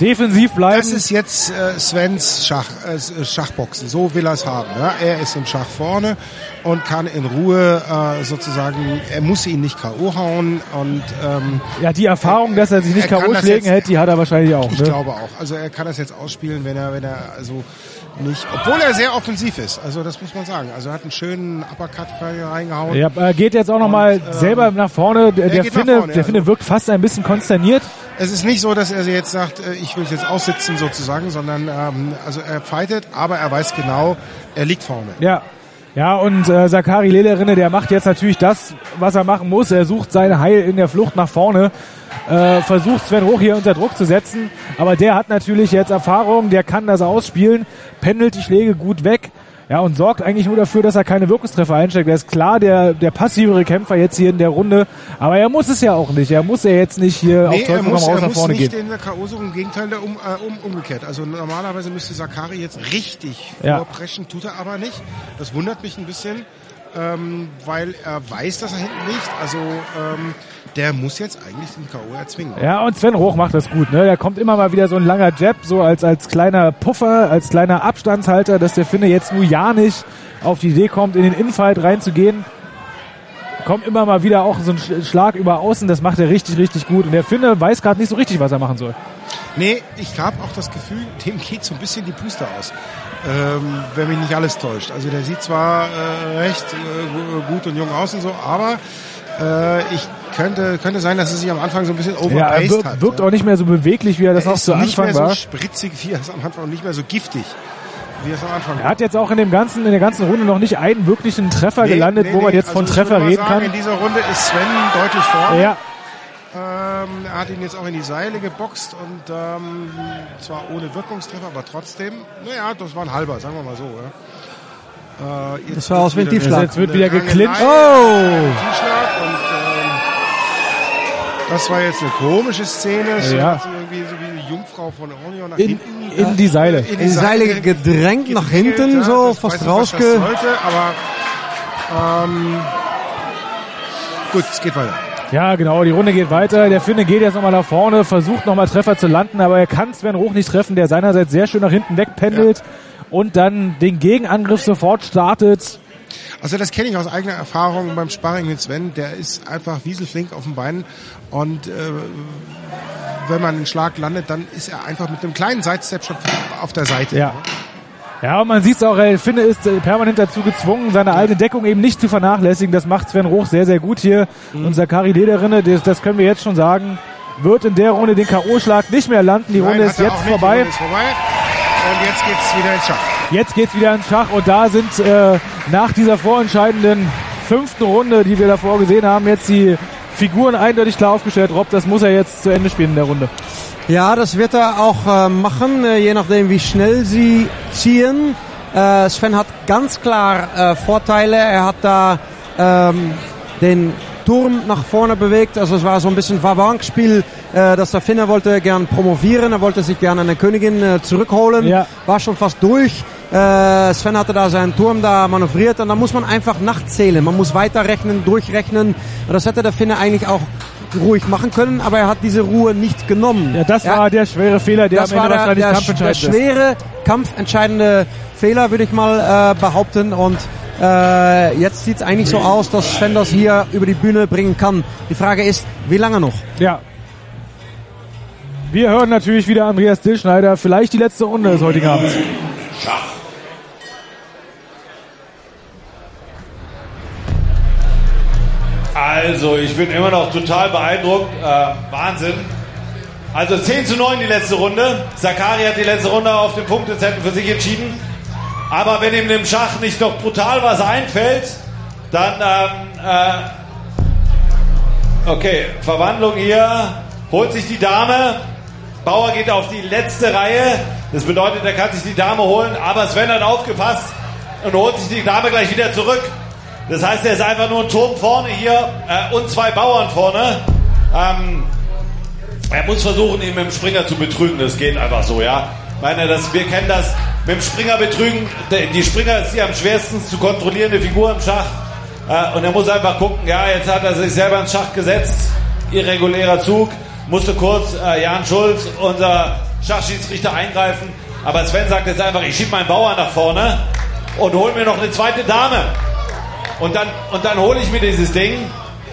Speaker 4: Defensiv bleiben.
Speaker 5: Das ist jetzt äh, Svens Schach, äh, Schachboxen. So will er es haben. Ja? Er ist im Schach vorne und kann in Ruhe äh, sozusagen, er muss ihn nicht K.O. hauen und ähm,
Speaker 4: ja, die Erfahrung, dass er sich nicht
Speaker 5: Er
Speaker 4: K.O. schlägen hätte, die hat er wahrscheinlich auch.
Speaker 5: ich
Speaker 4: Ne?
Speaker 5: glaube auch. Also er kann das jetzt ausspielen, wenn er, wenn er also nicht, obwohl er sehr offensiv ist. Also das muss man sagen. Also er hat einen schönen Uppercut rein- reingehauen.
Speaker 4: Ja, er geht jetzt auch nochmal
Speaker 5: ähm,
Speaker 4: selber nach vorne. Der,
Speaker 5: er
Speaker 4: der Finne,
Speaker 5: vorne,
Speaker 4: der
Speaker 5: ja,
Speaker 4: Finne
Speaker 5: also-
Speaker 4: wirkt fast ein bisschen konsterniert.
Speaker 5: Es ist nicht so, dass er jetzt sagt, äh, ich will es jetzt aussitzen sozusagen, sondern ähm, also er fightet, aber er weiß genau, er liegt vorne.
Speaker 4: Ja. Ja, und äh, Sakari Lelerinne, der macht jetzt natürlich das, was er machen muss. Er sucht sein Heil in der Flucht nach vorne, äh, versucht Sven Roch hier unter Druck zu setzen. Aber der hat natürlich jetzt Erfahrung, der kann das ausspielen, pendelt die Schläge gut weg. Ja, und sorgt eigentlich nur dafür, dass er keine Wirkungstreffer einsteckt. Er ist klar der, der passivere Kämpfer jetzt hier in der Runde. Aber er muss es ja auch nicht. Er muss ja jetzt nicht hier auf
Speaker 5: Nee, er
Speaker 4: Teufel
Speaker 5: muss,
Speaker 4: raus
Speaker 5: er
Speaker 4: nach
Speaker 5: muss
Speaker 4: vorne
Speaker 5: nicht
Speaker 4: gehen.
Speaker 5: in der K.O. suchen, im Gegenteil, der um, äh, um, umgekehrt. Also normalerweise müsste Sakari jetzt richtig
Speaker 4: Ja.
Speaker 5: vorpreschen, tut er aber nicht. Das wundert mich ein bisschen, ähm, weil er weiß, dass er hinten liegt. Also ähm, der muss jetzt eigentlich den K.O. erzwingen.
Speaker 4: Ja, und Sven Roch macht das gut. Ne? Da kommt immer mal wieder so ein langer Jab, so als, als kleiner Puffer, als kleiner Abstandshalter, dass der Finne jetzt nur ja nicht auf die Idee kommt, in den Infight reinzugehen. Kommt immer mal wieder auch so ein Sch- Schlag über außen, das macht er richtig, richtig gut. Und der Finne weiß gerade nicht so richtig, was er machen soll.
Speaker 5: Nee, ich habe auch das Gefühl, dem geht so ein bisschen die Puste aus. Ähm, wenn mich nicht alles täuscht. Also der sieht zwar äh, recht äh, gu- gut und jung aus und so, aber äh, ich könnte, könnte sein, dass es sich am Anfang so ein bisschen
Speaker 4: Ja, er
Speaker 5: overpaced
Speaker 4: wirkt,
Speaker 5: hat.
Speaker 4: wirkt
Speaker 5: ja.
Speaker 4: auch nicht mehr so beweglich, wie er das
Speaker 5: er
Speaker 4: auch
Speaker 5: ist
Speaker 4: zu
Speaker 5: nicht
Speaker 4: Anfang
Speaker 5: mehr
Speaker 4: war.
Speaker 5: so spritzig wie er es am Anfang und nicht mehr so giftig, wie es am Anfang
Speaker 4: Er hat jetzt auch in dem ganzen, in der ganzen Runde noch nicht einen wirklichen Treffer gelandet, wo man jetzt von
Speaker 5: also ich
Speaker 4: Treffer reden
Speaker 5: sagen,
Speaker 4: kann.
Speaker 5: In dieser Runde ist Sven deutlich vorne.
Speaker 4: Ja,
Speaker 5: Ähm, er hat ihn jetzt auch in die Seile geboxt und ähm, zwar ohne Wirkungstreffer, aber trotzdem, naja, das war ein halber, sagen wir mal so. Ja. Äh, jetzt
Speaker 6: Das war aus wie ein Tiefschlag.
Speaker 4: jetzt wird wieder geklincht.
Speaker 5: Tiefschlag und ähm, das war jetzt eine komische Szene. So
Speaker 4: Ja.
Speaker 5: irgendwie so wie eine Jungfrau von Ornion nach
Speaker 4: in,
Speaker 5: hinten
Speaker 4: in die Seile.
Speaker 5: in
Speaker 6: In die Seile gedrängt nach hinten,
Speaker 5: ja,
Speaker 6: so
Speaker 5: das
Speaker 6: fast rausge...
Speaker 5: aber ähm, gut, es geht weiter.
Speaker 4: Ja, genau, die Runde geht weiter. Der Finne geht jetzt nochmal nach vorne, versucht nochmal Treffer zu landen, aber er kann Sven Roch nicht treffen, der seinerseits sehr schön nach hinten wegpendelt und dann den Gegenangriff sofort startet.
Speaker 5: Also das kenne ich aus eigener Erfahrung beim Sparring mit Sven. Der ist einfach wieselflink auf den Beinen und äh, wenn man einen Schlag landet, dann ist er einfach mit einem kleinen Sidestep schon auf der Seite.
Speaker 4: Ja. Ja, und man sieht es auch, der Finne ist äh, permanent dazu gezwungen, seine alte Deckung eben nicht zu vernachlässigen. Das macht Sven Roch sehr, sehr gut hier.
Speaker 5: Mhm.
Speaker 4: Und Sakari Lederinne, das, das können wir jetzt schon sagen, wird in der Runde den K.O.-Schlag nicht mehr landen. Die
Speaker 5: Nein,
Speaker 4: Runde ist jetzt vorbei.
Speaker 5: Runde ist vorbei. Und jetzt geht's wieder ins Schach.
Speaker 4: Jetzt geht's wieder ins Schach und da sind äh, nach dieser vorentscheidenden fünften Runde, die wir davor gesehen haben, jetzt die Figuren eindeutig klar aufgestellt. Rob, das muss er jetzt zu Ende spielen in der Runde.
Speaker 6: Ja, das wird er auch äh, machen, äh, je nachdem wie schnell sie ziehen. Äh, Sven hat ganz klar äh, Vorteile. Er hat da ähm, den Turm nach vorne bewegt. Also es war so ein bisschen Vabank-Spiel, äh, dass der Finner wollte gern promovieren. Er wollte sich gerne eine Königin äh, zurückholen.
Speaker 4: Ja.
Speaker 6: War schon fast durch. Äh, Sven hatte da seinen Turm da manövriert und da muss man einfach nachzählen. Man muss weiterrechnen, durchrechnen. Und das hätte der Finner eigentlich auch ruhig machen können, aber er hat diese Ruhe nicht genommen.
Speaker 4: Ja, das
Speaker 6: Er-
Speaker 4: war der schwere Fehler, der
Speaker 6: das
Speaker 4: am Ende
Speaker 6: war der, der, der
Speaker 4: kampfentscheidend ist.
Speaker 6: schwere, kampfentscheidende Fehler, würde ich mal äh, behaupten. Und äh, jetzt sieht es eigentlich so aus, dass Sven das hier über die Bühne bringen kann. Die Frage ist, wie lange noch?
Speaker 4: Ja. Wir hören natürlich wieder Andreas Dillschneider. Vielleicht die letzte Runde des heutigen Abends.
Speaker 7: Also, ich bin immer noch total beeindruckt. Äh, Wahnsinn. Also 10 zu 9 die letzte Runde. Sakari hat die letzte Runde auf den Punktezettel für sich entschieden. Aber wenn ihm im Schach nicht noch brutal was einfällt, dann ähm, äh, okay, Verwandlung hier, holt sich die Dame. Bauer geht auf die letzte Reihe. Das bedeutet, er kann sich die Dame holen, aber Sven hat aufgepasst und holt sich die Dame gleich wieder zurück. Das heißt, er ist einfach nur ein Turm vorne hier äh, und zwei Bauern vorne. Ähm, er muss versuchen, ihn mit dem Springer zu betrügen. Das geht einfach so, ja. Meine, das, wir kennen das mit dem Springer betrügen. Die Springer ist die am schwersten zu kontrollierende Figur im Schach. Äh, und er muss einfach gucken, ja, jetzt hat er sich selber ins Schach gesetzt. Irregulärer Zug. Musste kurz äh, Jan Schulz, unser Schachschiedsrichter, eingreifen. Aber Sven sagt jetzt einfach, ich schieb meinen Bauer nach vorne und hol mir noch eine zweite Dame. Und dann, und dann hole ich mir dieses Ding.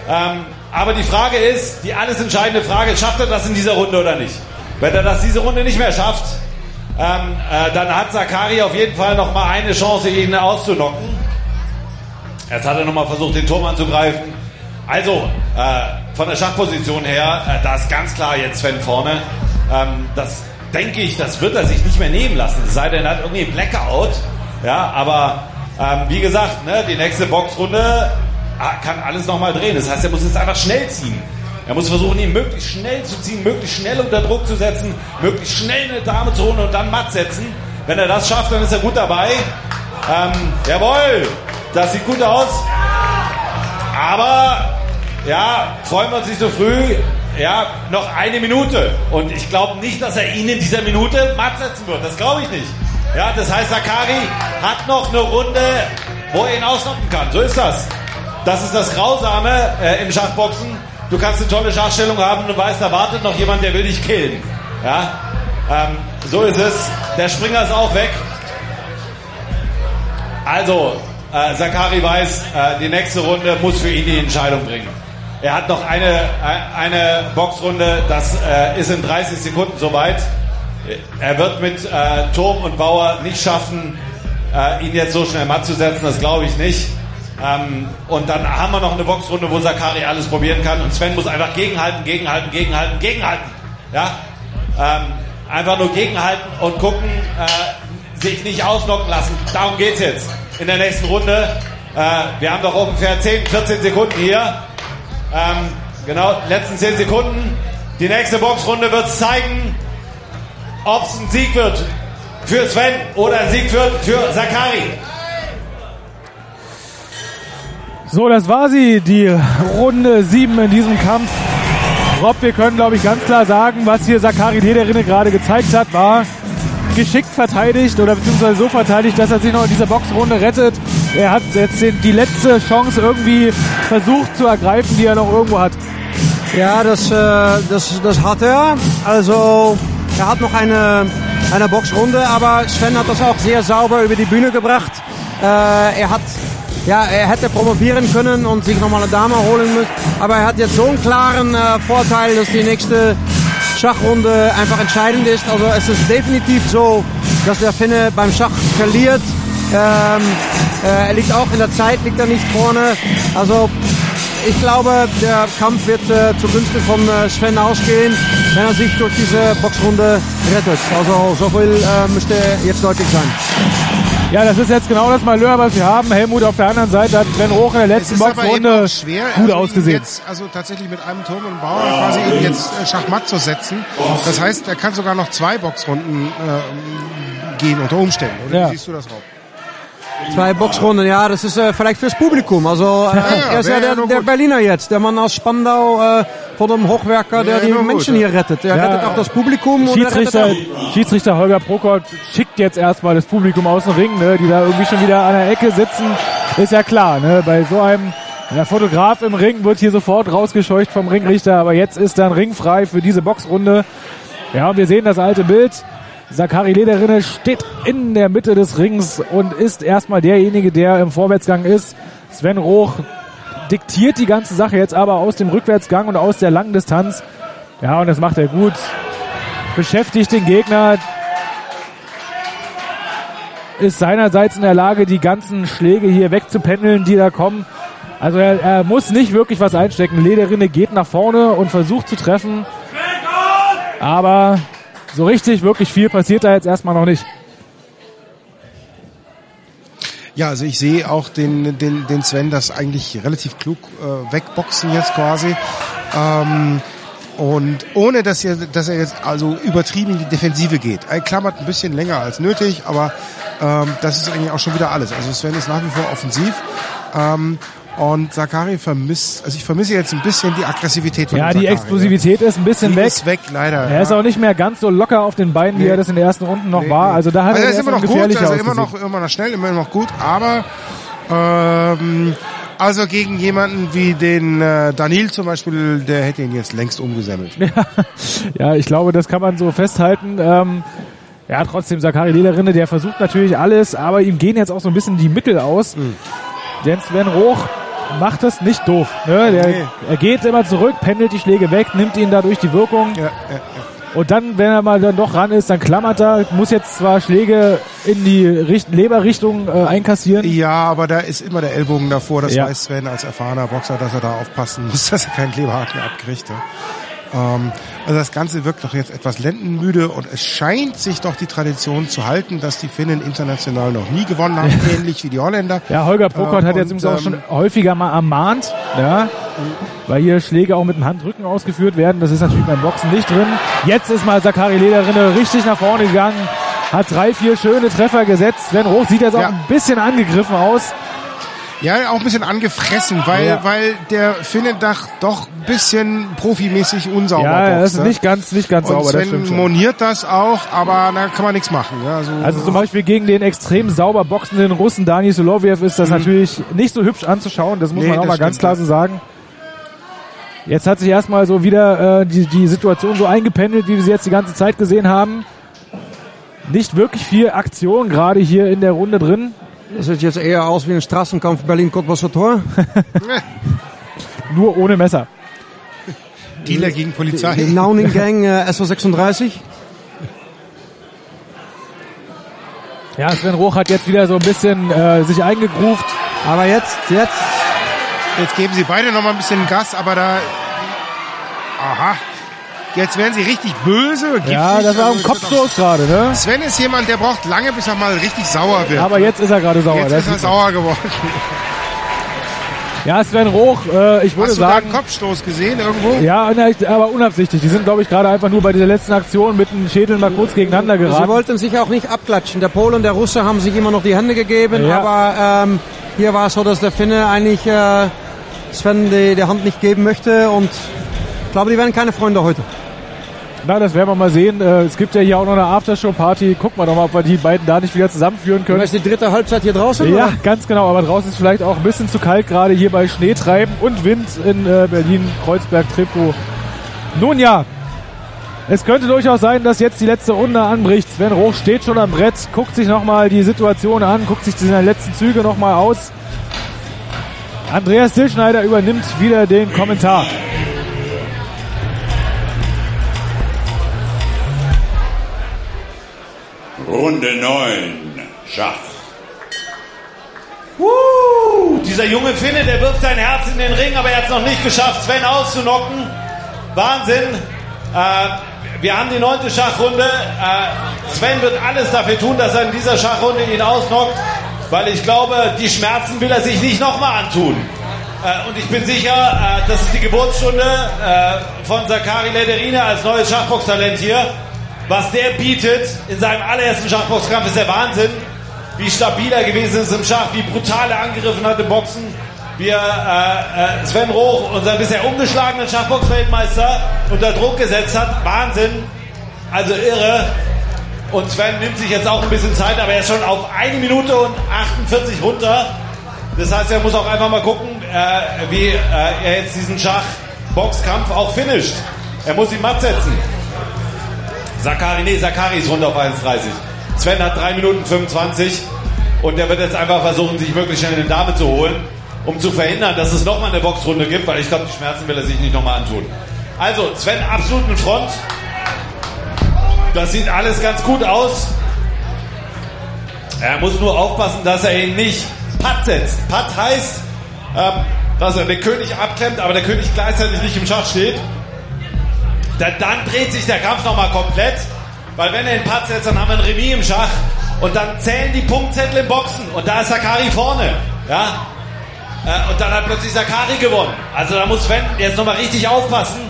Speaker 7: Ähm, aber die Frage ist, die alles entscheidende Frage, schafft er das in dieser Runde oder nicht? Wenn er das diese Runde nicht mehr schafft, ähm, äh, dann hat Sakari auf jeden Fall noch mal eine Chance, ihn auszunocken. Jetzt hat er noch mal versucht, den Turm anzugreifen. Also, äh, von der Schachposition her, äh, da ist ganz klar jetzt Sven vorne. Ähm, das denke ich, das wird er sich nicht mehr nehmen lassen. Es sei denn, er hat irgendwie einen Blackout. Ja, aber ähm, wie gesagt, ne, die nächste Boxrunde ah, kann alles nochmal drehen. Das heißt, er muss jetzt einfach schnell ziehen. Er muss versuchen, ihn möglichst schnell zu ziehen, möglichst schnell unter Druck zu setzen, möglichst schnell eine Dame zu holen und dann matt setzen. Wenn er das schafft, dann ist er gut dabei. Ähm, jawohl, das sieht gut aus. Aber, ja, freuen wir uns nicht so früh. Ja, noch eine Minute. Und ich glaube nicht, dass er ihn in dieser Minute matt setzen wird. Das glaube ich nicht. Ja, das heißt, Sakari hat noch eine Runde, wo er ihn ausnocken kann. So ist das. Das ist das Grausame äh, im Schachboxen. Du kannst eine tolle Schachstellung haben und weißt, da wartet noch jemand, der will dich killen. Ja, ähm, so ist es. Der Springer ist auch weg. Also, äh, Sakari weiß, äh, die nächste Runde muss für ihn die Entscheidung bringen. Er hat noch eine, äh, eine Boxrunde, das äh, ist in 30 Sekunden soweit. Er wird mit äh, Turm und Bauer nicht schaffen, äh, ihn jetzt so schnell matt zu setzen, das glaube ich nicht. Ähm, und dann haben wir noch eine Boxrunde, wo Sakari alles probieren kann und Sven muss einfach gegenhalten, gegenhalten, gegenhalten, gegenhalten. Ja? Ähm, einfach nur gegenhalten und gucken, äh, sich nicht ausnocken lassen. Darum geht's jetzt in der nächsten Runde. Äh, wir haben doch ungefähr 10, 14 Sekunden hier. Ähm, genau, letzten 10 Sekunden. Die nächste Boxrunde wird zeigen, ob es ein Sieg wird für Sven oder ein Sieg wird für Sakari.
Speaker 4: So, das war sie, die Runde 7 in diesem Kampf. Rob, wir können, glaube ich, ganz klar sagen, was hier Sakari Lederrinne gerade gezeigt hat, war geschickt verteidigt oder beziehungsweise so verteidigt, dass er sich noch in dieser Boxrunde rettet. Er hat jetzt die letzte Chance irgendwie versucht zu ergreifen, die er noch irgendwo hat.
Speaker 6: Ja, das, äh, das, das hat er. Also er hat noch eine, eine Boxrunde, aber Sven hat das auch sehr sauber über die Bühne gebracht. Äh, er hat ja, er hätte promovieren können und sich nochmal eine Dame holen müssen. Aber er hat jetzt so einen klaren äh, Vorteil, dass die nächste Schachrunde einfach entscheidend ist. Also es ist definitiv so, dass der Finne beim Schach verliert. Ähm, äh, er liegt auch in der Zeit, liegt er nicht vorne. Also ich glaube, der Kampf wird äh, zugunsten von äh, Sven ausgehen, wenn er sich durch diese Boxrunde rettet. Also so viel äh, müsste jetzt deutlich sein.
Speaker 4: Ja, das ist jetzt genau das Malheur, was wir haben. Helmut auf der anderen Seite hat Sven Roch in der letzten Boxrunde
Speaker 5: auch schwer,
Speaker 4: gut
Speaker 5: also
Speaker 4: ausgesehen.
Speaker 5: Jetzt, also tatsächlich mit einem Turm und Bauer quasi ihn jetzt äh, Schachmatt zu setzen. Das heißt, er kann sogar noch zwei Boxrunden äh, gehen unter Umständen. Oder
Speaker 4: Ja.
Speaker 5: wie siehst du das, Rob?
Speaker 6: Zwei Boxrunden, ja, das ist äh, vielleicht fürs Publikum. Also äh,
Speaker 5: ja,
Speaker 6: er ist ja
Speaker 5: ja
Speaker 6: der, der
Speaker 5: gut.
Speaker 6: Berliner jetzt, der Mann aus Spandau äh, von dem Hochwerker, der
Speaker 5: Ja,
Speaker 6: die
Speaker 5: gut,
Speaker 6: Menschen
Speaker 5: ja.
Speaker 6: hier rettet. Er
Speaker 4: Ja.
Speaker 6: rettet auch das Publikum und er
Speaker 4: Schiedsrichter,
Speaker 6: auch
Speaker 4: Schiedsrichter Holger Prokop schickt jetzt erstmal das Publikum aus dem Ring, ne, die da irgendwie schon wieder an der Ecke sitzen. Ist ja klar, ne, bei so einem der Fotograf im Ring wird hier sofort rausgescheucht vom Ringrichter, aber jetzt ist dann ringfrei für diese Boxrunde. Ja, und wir sehen das alte Bild. Sakari Lederrinne steht in der Mitte des Rings und ist erstmal derjenige, der im Vorwärtsgang ist. Sven Roch diktiert die ganze Sache jetzt aber aus dem Rückwärtsgang und aus der langen Distanz. Ja, und das macht er gut. Beschäftigt den Gegner. Ist seinerseits in der Lage, die ganzen Schläge hier wegzupendeln, die da kommen. Also er, er muss nicht wirklich was einstecken. Lederrinne geht nach vorne und versucht zu treffen. Aber so richtig, wirklich viel passiert da jetzt erstmal noch nicht.
Speaker 5: Ja, also ich sehe auch den, den, den Sven das eigentlich relativ klug äh, wegboxen jetzt quasi. Ähm, und ohne dass er, dass er jetzt also übertrieben in die Defensive geht. Er klammert ein bisschen länger als nötig, aber ähm, das ist eigentlich auch schon wieder alles. Also Sven ist nach wie vor offensiv. Ähm, und Sakari vermisst, also ich vermisse jetzt ein bisschen die Aggressivität von
Speaker 4: Ja, die
Speaker 5: Sakari,
Speaker 4: Explosivität ist ein bisschen
Speaker 5: Die
Speaker 4: weg.
Speaker 5: ist weg, leider.
Speaker 4: Er ist
Speaker 5: ja.
Speaker 4: auch nicht mehr ganz so locker auf den Beinen, wie
Speaker 5: Nee.
Speaker 4: er das in den ersten Runden noch
Speaker 5: Nee,
Speaker 4: war.
Speaker 5: nee.
Speaker 4: Also da hat
Speaker 5: also
Speaker 4: er
Speaker 5: er ist immer noch gut, also immer noch, immer noch schnell, immer noch gut, aber ähm, also gegen jemanden wie den äh, Daniel zum Beispiel, der hätte ihn jetzt längst umgesammelt.
Speaker 4: Ja, ich glaube, das kann man so festhalten. Ähm, ja, trotzdem, Sakari Lederrinne, der versucht natürlich alles, aber ihm gehen jetzt auch so ein bisschen die Mittel aus.
Speaker 5: Hm.
Speaker 4: Denn Sven Roch macht das nicht doof. Ne? Der,
Speaker 5: Nee.
Speaker 4: Er geht immer zurück, pendelt die Schläge weg, nimmt ihnen dadurch die Wirkung.
Speaker 5: Ja, ja, ja.
Speaker 4: Und dann, wenn er mal dann doch ran ist, dann klammert er, muss jetzt zwar Schläge in die Richt Leberrichtung äh, einkassieren.
Speaker 5: ja, aber da ist immer der Ellbogen davor, das
Speaker 4: Ja.
Speaker 5: weiß Sven als erfahrener Boxer, dass er da aufpassen muss, dass er keinen Kleberhaken abkriegt. Ja. Ähm, also das Ganze wirkt doch jetzt etwas lendenmüde und es scheint sich doch die Tradition zu halten, dass die Finnen international noch nie gewonnen haben, ähnlich wie die Holländer.
Speaker 4: Ja, Holger Prokot
Speaker 5: Ähm,
Speaker 4: hat jetzt übrigens auch
Speaker 5: ähm,
Speaker 4: schon häufiger mal ermahnt, ja, weil hier Schläge auch mit dem Handrücken ausgeführt werden. Das ist natürlich beim Boxen nicht drin. Jetzt ist mal Zakari Lederrinne richtig nach vorne gegangen, hat drei, vier schöne Treffer gesetzt. Sven Roch sieht jetzt auch
Speaker 5: Ja.
Speaker 4: ein bisschen angegriffen aus.
Speaker 5: Ja, auch ein bisschen angefressen, weil,
Speaker 4: Ja.
Speaker 5: weil der Finnendach doch ein bisschen profimäßig unsauber
Speaker 4: Ja, das
Speaker 5: boxt,
Speaker 4: ist
Speaker 5: ne?
Speaker 4: nicht ganz, nicht ganz
Speaker 5: Und
Speaker 4: sauber, das
Speaker 5: Sven
Speaker 4: schon.
Speaker 5: moniert das auch, aber da kann man nichts machen. Ja, also,
Speaker 4: Also zum Beispiel gegen den extrem sauber boxenden Russen Dani Soloviev ist das natürlich nicht so hübsch anzuschauen. Das muss
Speaker 5: Mhm. Nee,
Speaker 4: man auch
Speaker 5: das
Speaker 4: mal ganz klar
Speaker 5: ja.
Speaker 4: so sagen. Jetzt hat sich erstmal so wieder äh, die, die Situation so eingependelt, wie wir sie jetzt die ganze Zeit gesehen haben. Nicht wirklich viel Aktion gerade hier in der Runde drin.
Speaker 6: Das sieht jetzt eher aus wie ein Straßenkampf Berlin-Cottbusser Tor.
Speaker 4: Nur ohne Messer.
Speaker 5: Dealer gegen Polizei.
Speaker 6: Die Nauning Gang äh, SO36.
Speaker 4: Ja, Sven Roch hat jetzt wieder so ein bisschen äh, sich eingegruft.
Speaker 6: Aber jetzt, jetzt,
Speaker 5: Jetzt geben sie beide noch mal ein bisschen Gas, aber da... Aha. Jetzt werden sie richtig böse.
Speaker 4: Ja, das war
Speaker 5: Also,
Speaker 4: ein Kopfstoß gerade, ne?
Speaker 5: Sven ist jemand, der braucht lange, bis er mal richtig sauer wird.
Speaker 4: Aber jetzt ist er gerade sauer.
Speaker 5: Jetzt ist er sauer geworden.
Speaker 4: Ja, Sven Roch, äh, ich würde
Speaker 5: Hast du da
Speaker 4: sagen,
Speaker 5: einen Kopfstoß gesehen irgendwo?
Speaker 4: Ja, na, aber unabsichtlich. Die sind, glaube ich, gerade einfach nur bei dieser letzten Aktion mit den Schädeln mal kurz gegeneinander
Speaker 6: sie
Speaker 4: geraten.
Speaker 6: wollten sich auch nicht abklatschen. Der Pole und der Russe haben sich immer noch die Hände gegeben,
Speaker 4: Ja.
Speaker 6: aber ähm, hier war es so, dass der Finne eigentlich äh, Sven die, die Hand nicht geben möchte und ich glaube, die werden keine Freunde heute.
Speaker 4: Na, das werden wir mal sehen. Äh, es gibt ja hier auch noch eine Aftershow-Party. Gucken wir doch mal, ob wir die beiden da nicht wieder zusammenführen können.
Speaker 6: weißt die dritte Halbzeit hier draußen?
Speaker 4: Ja,
Speaker 6: oder?
Speaker 4: ganz genau. Aber draußen ist vielleicht auch ein bisschen zu kalt, gerade hier bei Schneetreiben und Wind in äh, Berlin, Kreuzberg, Treptow. Nun ja, es könnte durchaus sein, dass jetzt die letzte Runde anbricht. Sven Roch steht schon am Brett, guckt sich nochmal die Situation an, guckt sich seine letzten Züge nochmal aus. Andreas Dillschneider übernimmt wieder den Kommentar.
Speaker 2: Runde 9. Schach.
Speaker 7: Uh, dieser junge Finne, der wirft sein Herz in den Ring, aber er hat es noch nicht geschafft, Sven auszunocken. Wahnsinn. Äh, wir haben die neunte Schachrunde. Äh, Sven wird alles dafür tun, dass er in dieser Schachrunde ihn ausnockt, weil ich glaube, die Schmerzen will er sich nicht nochmal antun. Äh, und ich bin sicher, äh, das ist die Geburtsstunde äh, von Zakari Lederine als neues Schachboxtalent hier. Was der bietet in seinem allerersten Schachboxkampf ist der Wahnsinn wie stabil er gewesen ist im Schach, wie brutal er angegriffen hat im Boxen, wie äh, äh, Sven Roch, unseren bisher ungeschlagenen Schachbox-Weltmeister, unter Druck gesetzt hat. Wahnsinn. Also irre. Und Sven nimmt sich jetzt auch ein bisschen Zeit, aber er ist schon auf eine Minute und 48 runter. Das heißt, er muss auch einfach mal gucken, äh, wie äh, er jetzt diesen Schachboxkampf auch finisht. Er muss ihn matt setzen. Sakari, nee, Sakari ist runter auf 1,30. Sven hat 3 Minuten 25 und er wird jetzt einfach versuchen, sich wirklich schnell eine Dame zu holen, um zu verhindern, dass es nochmal eine Boxrunde gibt, weil ich glaube, die Schmerzen will er sich nicht nochmal antun. Also, Sven absolut in Front. Das sieht alles ganz gut aus. Er muss nur aufpassen, dass er ihn nicht Patt setzt. Patt heißt, ähm, dass er den König abklemmt, aber der König gleichzeitig nicht im Schach steht. Dann, dann dreht sich der Kampf nochmal komplett. Weil wenn er den Patz setzt, dann haben wir ein Remis im Schach. Und dann zählen die Punktzettel im Boxen. Und da ist Sakari vorne. Ja? Äh, und dann hat plötzlich Sakari gewonnen. Also da muss Sven jetzt nochmal richtig aufpassen,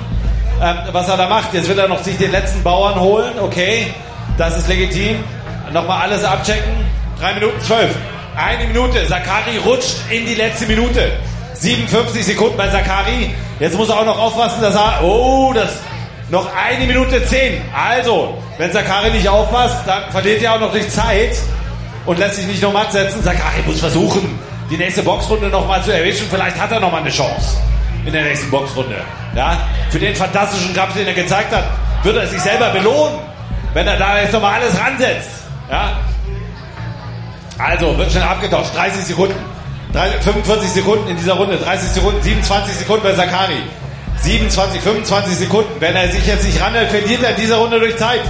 Speaker 7: ähm, was er da macht. Jetzt will er noch sich den letzten Bauern holen. Okay, das ist legitim. Nochmal alles abchecken. Drei Minuten zwölf. Eine Minute. Sakari rutscht in die letzte Minute. 57 Sekunden bei Sakari. Jetzt muss er auch noch aufpassen, dass er... Oh, das... Noch eine Minute zehn. Also, wenn Sakari nicht aufpasst, dann verliert er auch noch durch Zeit und lässt sich nicht noch matt setzen. Sakari muss versuchen, die nächste Boxrunde nochmal zu erwischen. Vielleicht hat er nochmal eine Chance in der nächsten Boxrunde. Ja? Für den fantastischen Kampf, den er gezeigt hat, wird er sich selber belohnen, wenn er da jetzt nochmal alles ransetzt. Ja? Also, wird schnell abgetauscht. 30 Sekunden. 30, 45 Sekunden in dieser Runde. 30 Sekunden, 27 Sekunden bei Sakari. 27, 25 Sekunden. Wenn er sich jetzt nicht ranhält, verliert er in dieser Runde durch Zeit.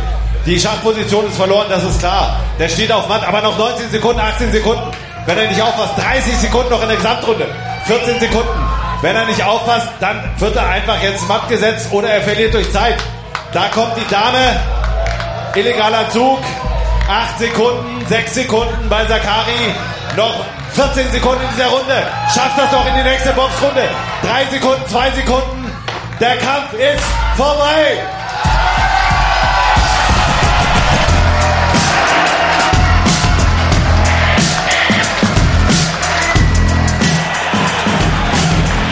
Speaker 7: Die Schachposition ist verloren, das ist klar. Der steht auf Matt, aber noch 19 Sekunden, 18 Sekunden. Wenn er nicht aufpasst, 30 Sekunden noch in der Gesamtrunde. 14 Sekunden. Wenn er nicht aufpasst, dann wird er einfach jetzt matt gesetzt oder er verliert durch Zeit. Da kommt die Dame. Illegaler Zug. 8 Sekunden, 6 Sekunden bei Sakari. Noch 14 Sekunden in dieser Runde. Schafft das doch in die nächste Boxrunde. 3 Sekunden, 2 Sekunden. Der Kampf ist vorbei.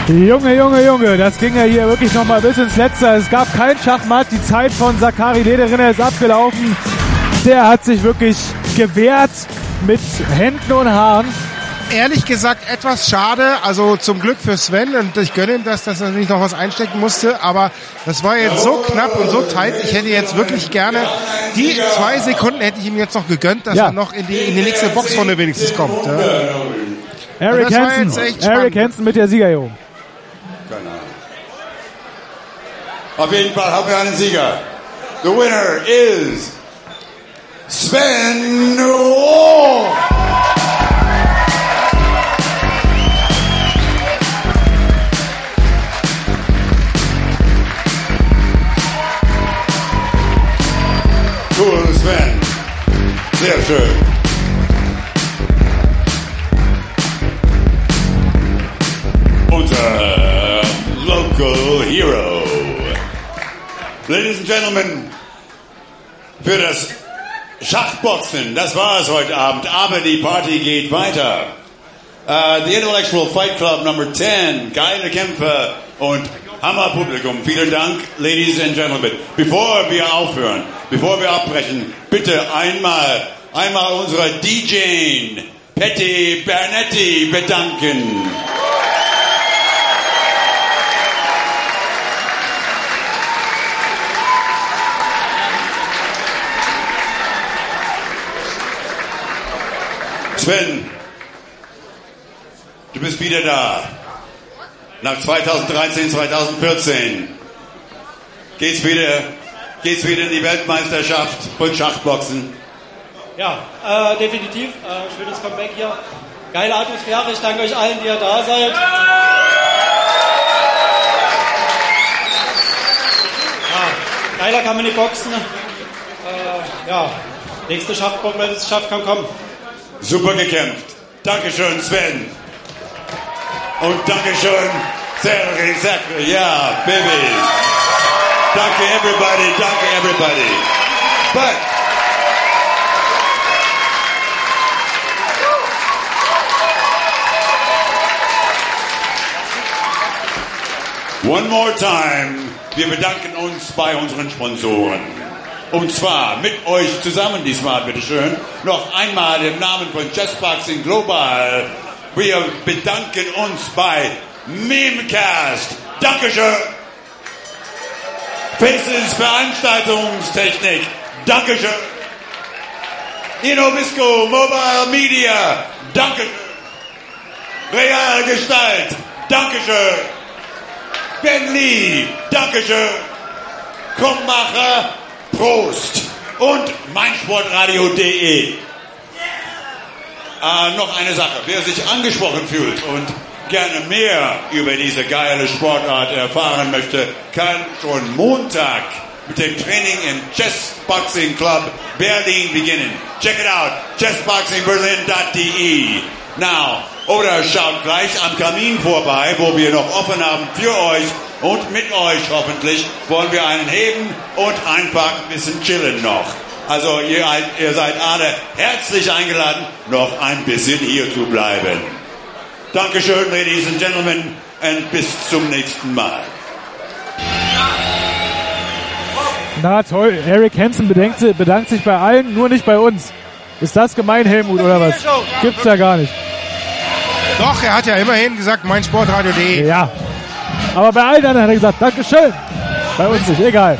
Speaker 4: Junge, Junge, Junge, das ging ja hier wirklich nochmal bis ins Letzte. Es gab kein Schachmatt. Die Zeit von Sakari Lederrinne ist abgelaufen. Der hat sich wirklich gewehrt mit Händen und Haaren.
Speaker 5: Ehrlich gesagt etwas schade, also zum Glück für Sven und ich gönne ihm das, dass er nicht noch was einstecken musste, aber das war jetzt so knapp und so tight, ich hätte jetzt wirklich gerne, die zwei Sekunden hätte ich ihm jetzt noch gegönnt, dass
Speaker 4: Ja.
Speaker 5: er noch in die, in die nächste Boxrunde wenigstens kommt. Ja.
Speaker 4: Eric
Speaker 5: das war
Speaker 4: Hansen.
Speaker 5: jetzt echt
Speaker 4: Eric. Hansen mit der Siegerjung.
Speaker 2: Keine Ahnung. Auf jeden Fall haben wir einen Sieger. The winner is Sven Rohr. Sehr schön. unser Local Hero. Ladies and Gentlemen, für das Schachboxen, das war es heute Abend, aber die Party geht weiter. Uh, the Intellectual Fight Club Number 10, geile Kämpfe und Hammerpublikum. Vielen Dank, Ladies and Gentlemen. Bevor wir aufhören, bevor wir abbrechen, bitte einmal, einmal unsere DJ Patty Bernetti bedanken. Sven, du bist wieder da. Nach 2013, 2014 geht's wieder, geht's wieder in die Weltmeisterschaft von Schachboxen.
Speaker 8: Ja, äh, definitiv. Äh, schönes Comeback hier. Geile Atmosphäre. Ich danke euch allen, die ihr da seid. Ja, geiler kann man nicht boxen. Äh, ja, nächste Schachboxmeisterschaft kann kommen.
Speaker 2: Super gekämpft. Dankeschön, Sven. Und Dankeschön, Sergei Zachary. Ja, Baby. Danke, everybody. Danke, everybody. But One more time. Wir bedanken uns bei unseren Sponsoren. Und zwar mit euch zusammen diesmal, bitteschön. Noch einmal im Namen von Chessboxing Global. Wir bedanken uns bei Memecast. Dankeschön. Faces Veranstaltungstechnik. Dankeschön. Innovisco Mobile Media. Dankeschön. Real Gestalt. Dankeschön. Ben Lee, Dankeschön. Kommmacher, Prost. Und meinsportradio.de. Äh, noch eine Sache. Wer sich angesprochen fühlt und gerne mehr über diese geile Sportart erfahren möchte, kann schon Montag mit dem Training im Chess Boxing Club Berlin beginnen. Check it out, chessboxingberlin.de. Now, oder schaut gleich am Kamin vorbei, wo wir noch offen haben für euch und mit euch hoffentlich wollen wir einen heben und einfach ein bisschen chillen noch. Also ihr, ihr seid alle herzlich eingeladen, noch ein bisschen hier zu bleiben. Dankeschön, Ladies and Gentlemen, und bis zum nächsten Mal.
Speaker 4: Na toll, Eric Hansen bedankt, bedankt sich bei allen, nur nicht bei uns. Ist das gemein, Helmut, oder was? Gibt's ja gar nicht.
Speaker 5: Doch, er hat ja immerhin gesagt, mein Sportradio.de.
Speaker 4: Ja. Aber bei allen anderen hat er gesagt, Dankeschön. Bei uns nicht, egal.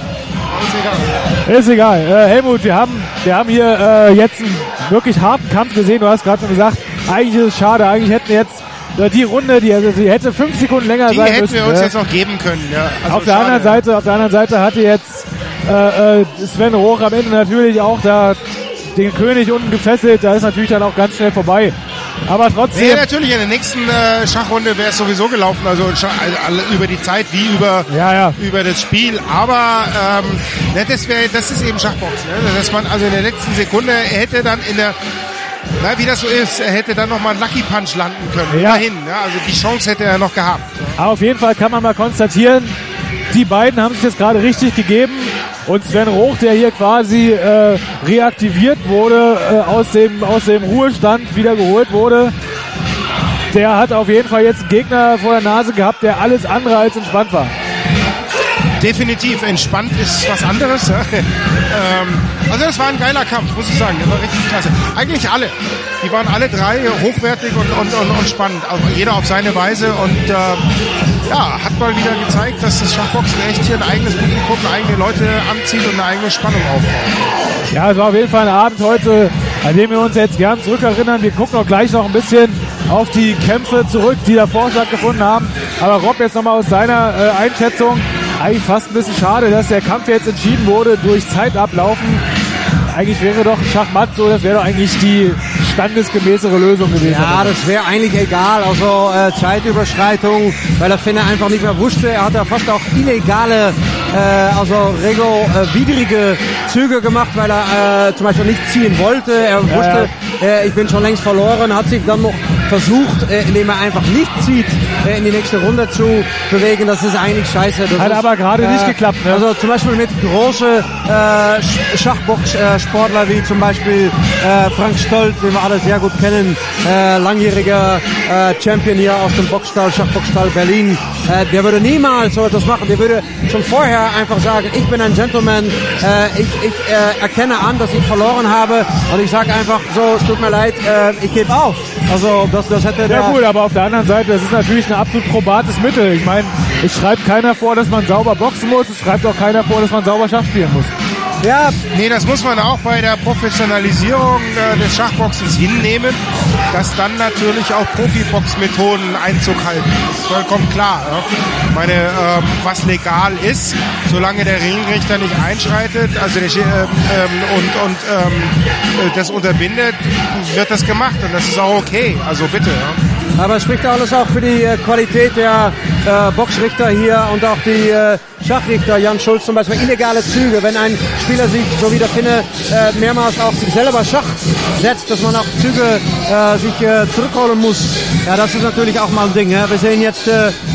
Speaker 4: Ist egal. Äh, Helmut, wir haben, wir haben hier äh, jetzt einen wirklich harten Kampf gesehen. Du hast gerade schon gesagt, eigentlich ist es schade. Eigentlich hätten wir jetzt äh, die Runde, die, also die hätte fünf Sekunden länger
Speaker 5: Die
Speaker 4: sein
Speaker 5: hätten
Speaker 4: müssen.
Speaker 5: wir uns
Speaker 4: äh.
Speaker 5: jetzt noch geben können. Ja. Also
Speaker 4: auf der anderen Seite, auf der anderen Seite hatte jetzt äh, äh, Sven Roch am Ende natürlich auch da den König unten gefesselt. Da ist natürlich dann auch ganz schnell vorbei. Aber trotzdem.
Speaker 5: Nee, natürlich, in der nächsten äh, Schachrunde wäre es sowieso gelaufen, also also über die Zeit wie über,
Speaker 4: Ja, ja.
Speaker 5: über das Spiel. Aber ähm, ne, das, wär, das ist eben Schachboxen, ne? dass man also in der letzten Sekunde hätte dann in der, na, wie das so ist, er hätte dann nochmal einen Lucky Punch landen können.
Speaker 4: Ja.
Speaker 5: Immerhin, ja? also die Chance hätte er noch gehabt.
Speaker 4: Aber auf jeden Fall kann man mal konstatieren, die beiden haben sich das gerade richtig gegeben. Und Sven Roch, der hier quasi äh, reaktiviert wurde, äh, aus, dem, aus dem Ruhestand wieder geholt wurde, der hat auf jeden Fall jetzt einen Gegner vor der Nase gehabt, der alles andere als entspannt war.
Speaker 5: Definitiv entspannt ist was anderes. Ähm, also das war ein geiler Kampf, muss ich sagen. Der war richtig klasse. Eigentlich alle. Die waren alle drei hochwertig und, und, und, und spannend. Also jeder auf seine Weise. Und äh, ja, hat mal wieder gezeigt, dass das Schachboxen echt hier ein eigenes Publikum, eigene Leute anzieht und eine eigene Spannung aufbaut.
Speaker 4: Ja, es war auf jeden Fall ein Abend heute, an dem wir uns jetzt gern zurückerinnern. Wir gucken auch gleich noch ein bisschen auf die Kämpfe zurück, die davor stattgefunden haben. Aber Rob, jetzt nochmal aus seiner äh, Einschätzung. Eigentlich fast ein bisschen schade, dass der Kampf jetzt entschieden wurde durch Zeitablaufen. Eigentlich wäre doch Schachmatt so, das wäre doch eigentlich die standesgemäßere Lösung gewesen.
Speaker 6: Ja, das wäre eigentlich egal. Also äh, Zeitüberschreitung, weil der Finne einfach nicht mehr wusste. Er hat ja fast auch illegale, äh, also regelwidrige Züge gemacht, weil er äh, zum Beispiel nicht ziehen wollte. Er wusste, Äh, ich bin schon längst verloren, hat sich dann noch versucht, äh, indem er einfach nicht zieht, äh, in die nächste Runde zu bewegen. Das ist eigentlich scheiße. Das
Speaker 4: Hat
Speaker 6: ist,
Speaker 4: aber gerade nicht geklappt, ne?
Speaker 6: Also zum Beispiel mit große äh, Schachbox-Sportler wie zum Beispiel äh, Frank Stolz, den wir alle sehr gut kennen, äh, langjähriger äh, Champion hier aus dem Boxstall, Schachboxstall Berlin. Äh, der würde niemals so etwas machen. Der würde schon vorher einfach sagen, ich bin ein Gentleman, äh, ich, ich äh, erkenne an, dass ich verloren habe und ich sage einfach so, es tut mir leid, äh, ich gebe auf. Also das, das hätte der...
Speaker 4: Ja gut, aber auf der anderen Seite, das ist natürlich ein absolut probates Mittel. Ich meine, es schreibt keiner vor, dass man sauber boxen muss, es schreibt auch keiner vor, dass man sauber Schach spielen muss.
Speaker 6: Ja,
Speaker 5: Nee, das muss man auch bei der Professionalisierung äh, des Schachboxens hinnehmen, dass dann natürlich auch Profibox-Methoden Einzug halten. Das ist vollkommen klar. Ja? Meine, ähm, was legal ist, solange der Ringrichter nicht einschreitet also der, ähm, ähm, und, und ähm, äh, das unterbindet, wird das gemacht und das ist auch okay. Also bitte. Ja?
Speaker 6: Aber es spricht alles auch für die äh, Qualität der äh, Boxrichter hier und auch die äh, Schachrichter, Jan Schulz zum Beispiel, illegale Züge. Wenn ein Spieler sich, so wie der Finne, äh, mehrmals auf sich selber Schach setzt, dass man auch Züge äh, sich äh, zurückholen muss. Ja, das ist natürlich auch mal ein Ding. Ja. Wir sehen jetzt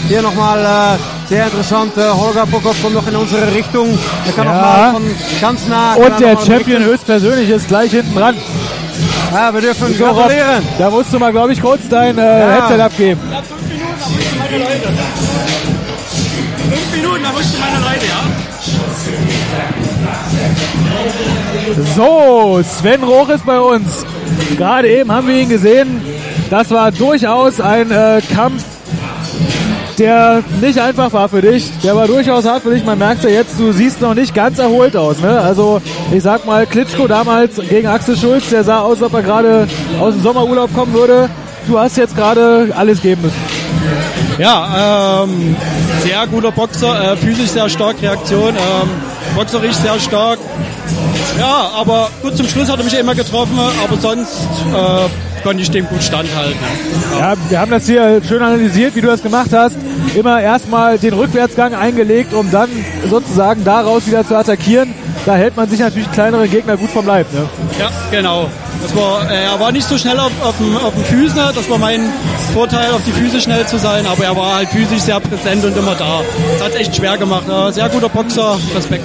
Speaker 6: hier nochmal sehr interessant, Holger Bokov kommt noch in unsere Richtung. Er kann
Speaker 4: Ja.
Speaker 6: noch mal von ganz nah...
Speaker 4: Und
Speaker 6: er
Speaker 4: der Champion höchstpersönlich ist gleich hinten dran.
Speaker 6: Ja, wir dürfen
Speaker 4: So,
Speaker 6: gratulieren.
Speaker 4: da musst du mal, glaube ich, kurz dein äh,
Speaker 6: Ja.
Speaker 4: Headset abgeben.
Speaker 8: Ja, fünf Minuten, da mussten meine Leute. Fünf Minuten, da mussten meine Leute, ja.
Speaker 4: So, Sven Roch ist bei uns. Gerade eben haben wir ihn gesehen. Das war durchaus ein äh, Kampf, der nicht einfach war für dich. Der war durchaus hart für dich. Man merkt ja jetzt, du siehst noch nicht ganz erholt aus. Ne? Also ich sag mal, Klitschko damals gegen Axel Schulz, der sah aus, als ob er gerade aus dem Sommerurlaub kommen würde. Du hast jetzt gerade alles geben müssen.
Speaker 8: Ja, ähm, sehr guter Boxer, äh, physisch sehr stark, Reaktion, ähm, boxerisch sehr stark. Ja, aber gut, zum Schluss hat er mich immer getroffen, aber sonst äh, konnte ich dem gut standhalten.
Speaker 4: Ja, wir haben das hier schön analysiert, wie du das gemacht hast. Immer erstmal den Rückwärtsgang eingelegt, um dann sozusagen daraus wieder zu attackieren. Da hält man sich natürlich kleinere Gegner gut vom Leib. Ne?
Speaker 8: Ja, genau. Das war, äh, er war nicht so schnell auf, auf, dem, auf dem Füßen, das war mein Vorteil, auf die Füße schnell zu sein, aber er war halt physisch sehr präsent und immer da. Das hat echt schwer gemacht. Sehr guter Boxer, Respekt.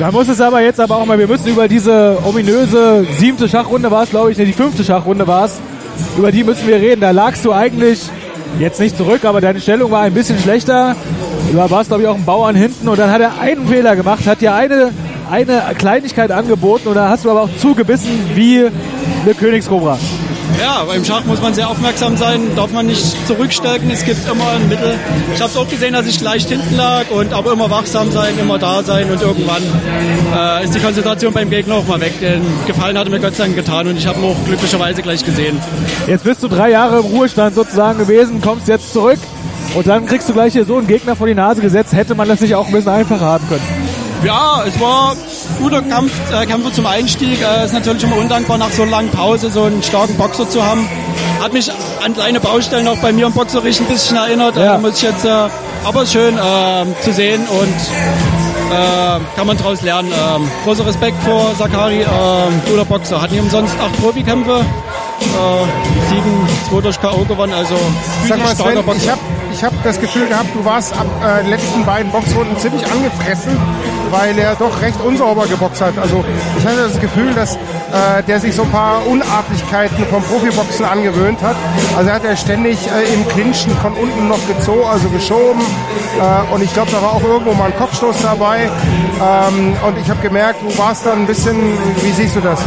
Speaker 4: Da muss es aber jetzt aber auch mal, wir müssen über diese ominöse siebte Schachrunde war es, glaube ich, ne, die fünfte Schachrunde war es. Über die müssen wir reden. Da lagst du eigentlich jetzt nicht zurück, aber deine Stellung war ein bisschen schlechter. Du warst, glaube ich, auch ein Bauern hinten und dann hat er einen Fehler gemacht, hat dir eine, eine Kleinigkeit angeboten und da hast du aber auch zugebissen wie eine Königskobra.
Speaker 8: Ja, beim Schach muss man sehr aufmerksam sein, darf man nicht zurückstecken, es gibt immer ein Mittel. Ich habe es auch gesehen, dass ich leicht hinten lag und aber immer wachsam sein, immer da sein und irgendwann äh, ist die Konzentration beim Gegner auch mal weg. Den Gefallen hat er mir Gott sei Dank getan und ich habe ihn auch glücklicherweise gleich gesehen.
Speaker 4: Jetzt bist du drei Jahre im Ruhestand sozusagen gewesen, kommst jetzt zurück und dann kriegst du gleich hier so einen Gegner vor die Nase gesetzt. Hätte man das nicht auch ein bisschen einfacher haben können?
Speaker 8: Ja, es war ein guter Kampf, äh, Kämpfer zum Einstieg. Es äh, ist natürlich immer undankbar, nach so einer langen Pause so einen starken Boxer zu haben. Hat mich an kleine Baustellen auch bei mir im Boxerricht ein bisschen erinnert.
Speaker 4: Ja.
Speaker 8: Äh, muss ich jetzt, äh, aber schön äh, zu sehen und äh, kann man daraus lernen. Ähm, großer Respekt vor Sakari, guter Boxer. Hat nicht umsonst acht Profikämpfe, äh, sieben, zwei durch K.O. gewonnen. Also
Speaker 5: Sag mal, Sven,
Speaker 8: Boxer.
Speaker 5: ich habe ich hab das Gefühl gehabt, du warst ab äh, den letzten beiden Boxrunden ziemlich angefressen, weil er doch recht unsauber geboxt hat. Also ich hatte das Gefühl, dass äh, der sich so ein paar Unartlichkeiten vom Profiboxen angewöhnt hat. Also er hat ja ständig äh, im Clinchen von unten noch gezogen, also geschoben. Äh, und ich glaube, da war auch irgendwo mal ein Kopfstoß dabei. Ähm, und ich habe gemerkt, du warst dann ein bisschen, wie siehst du das?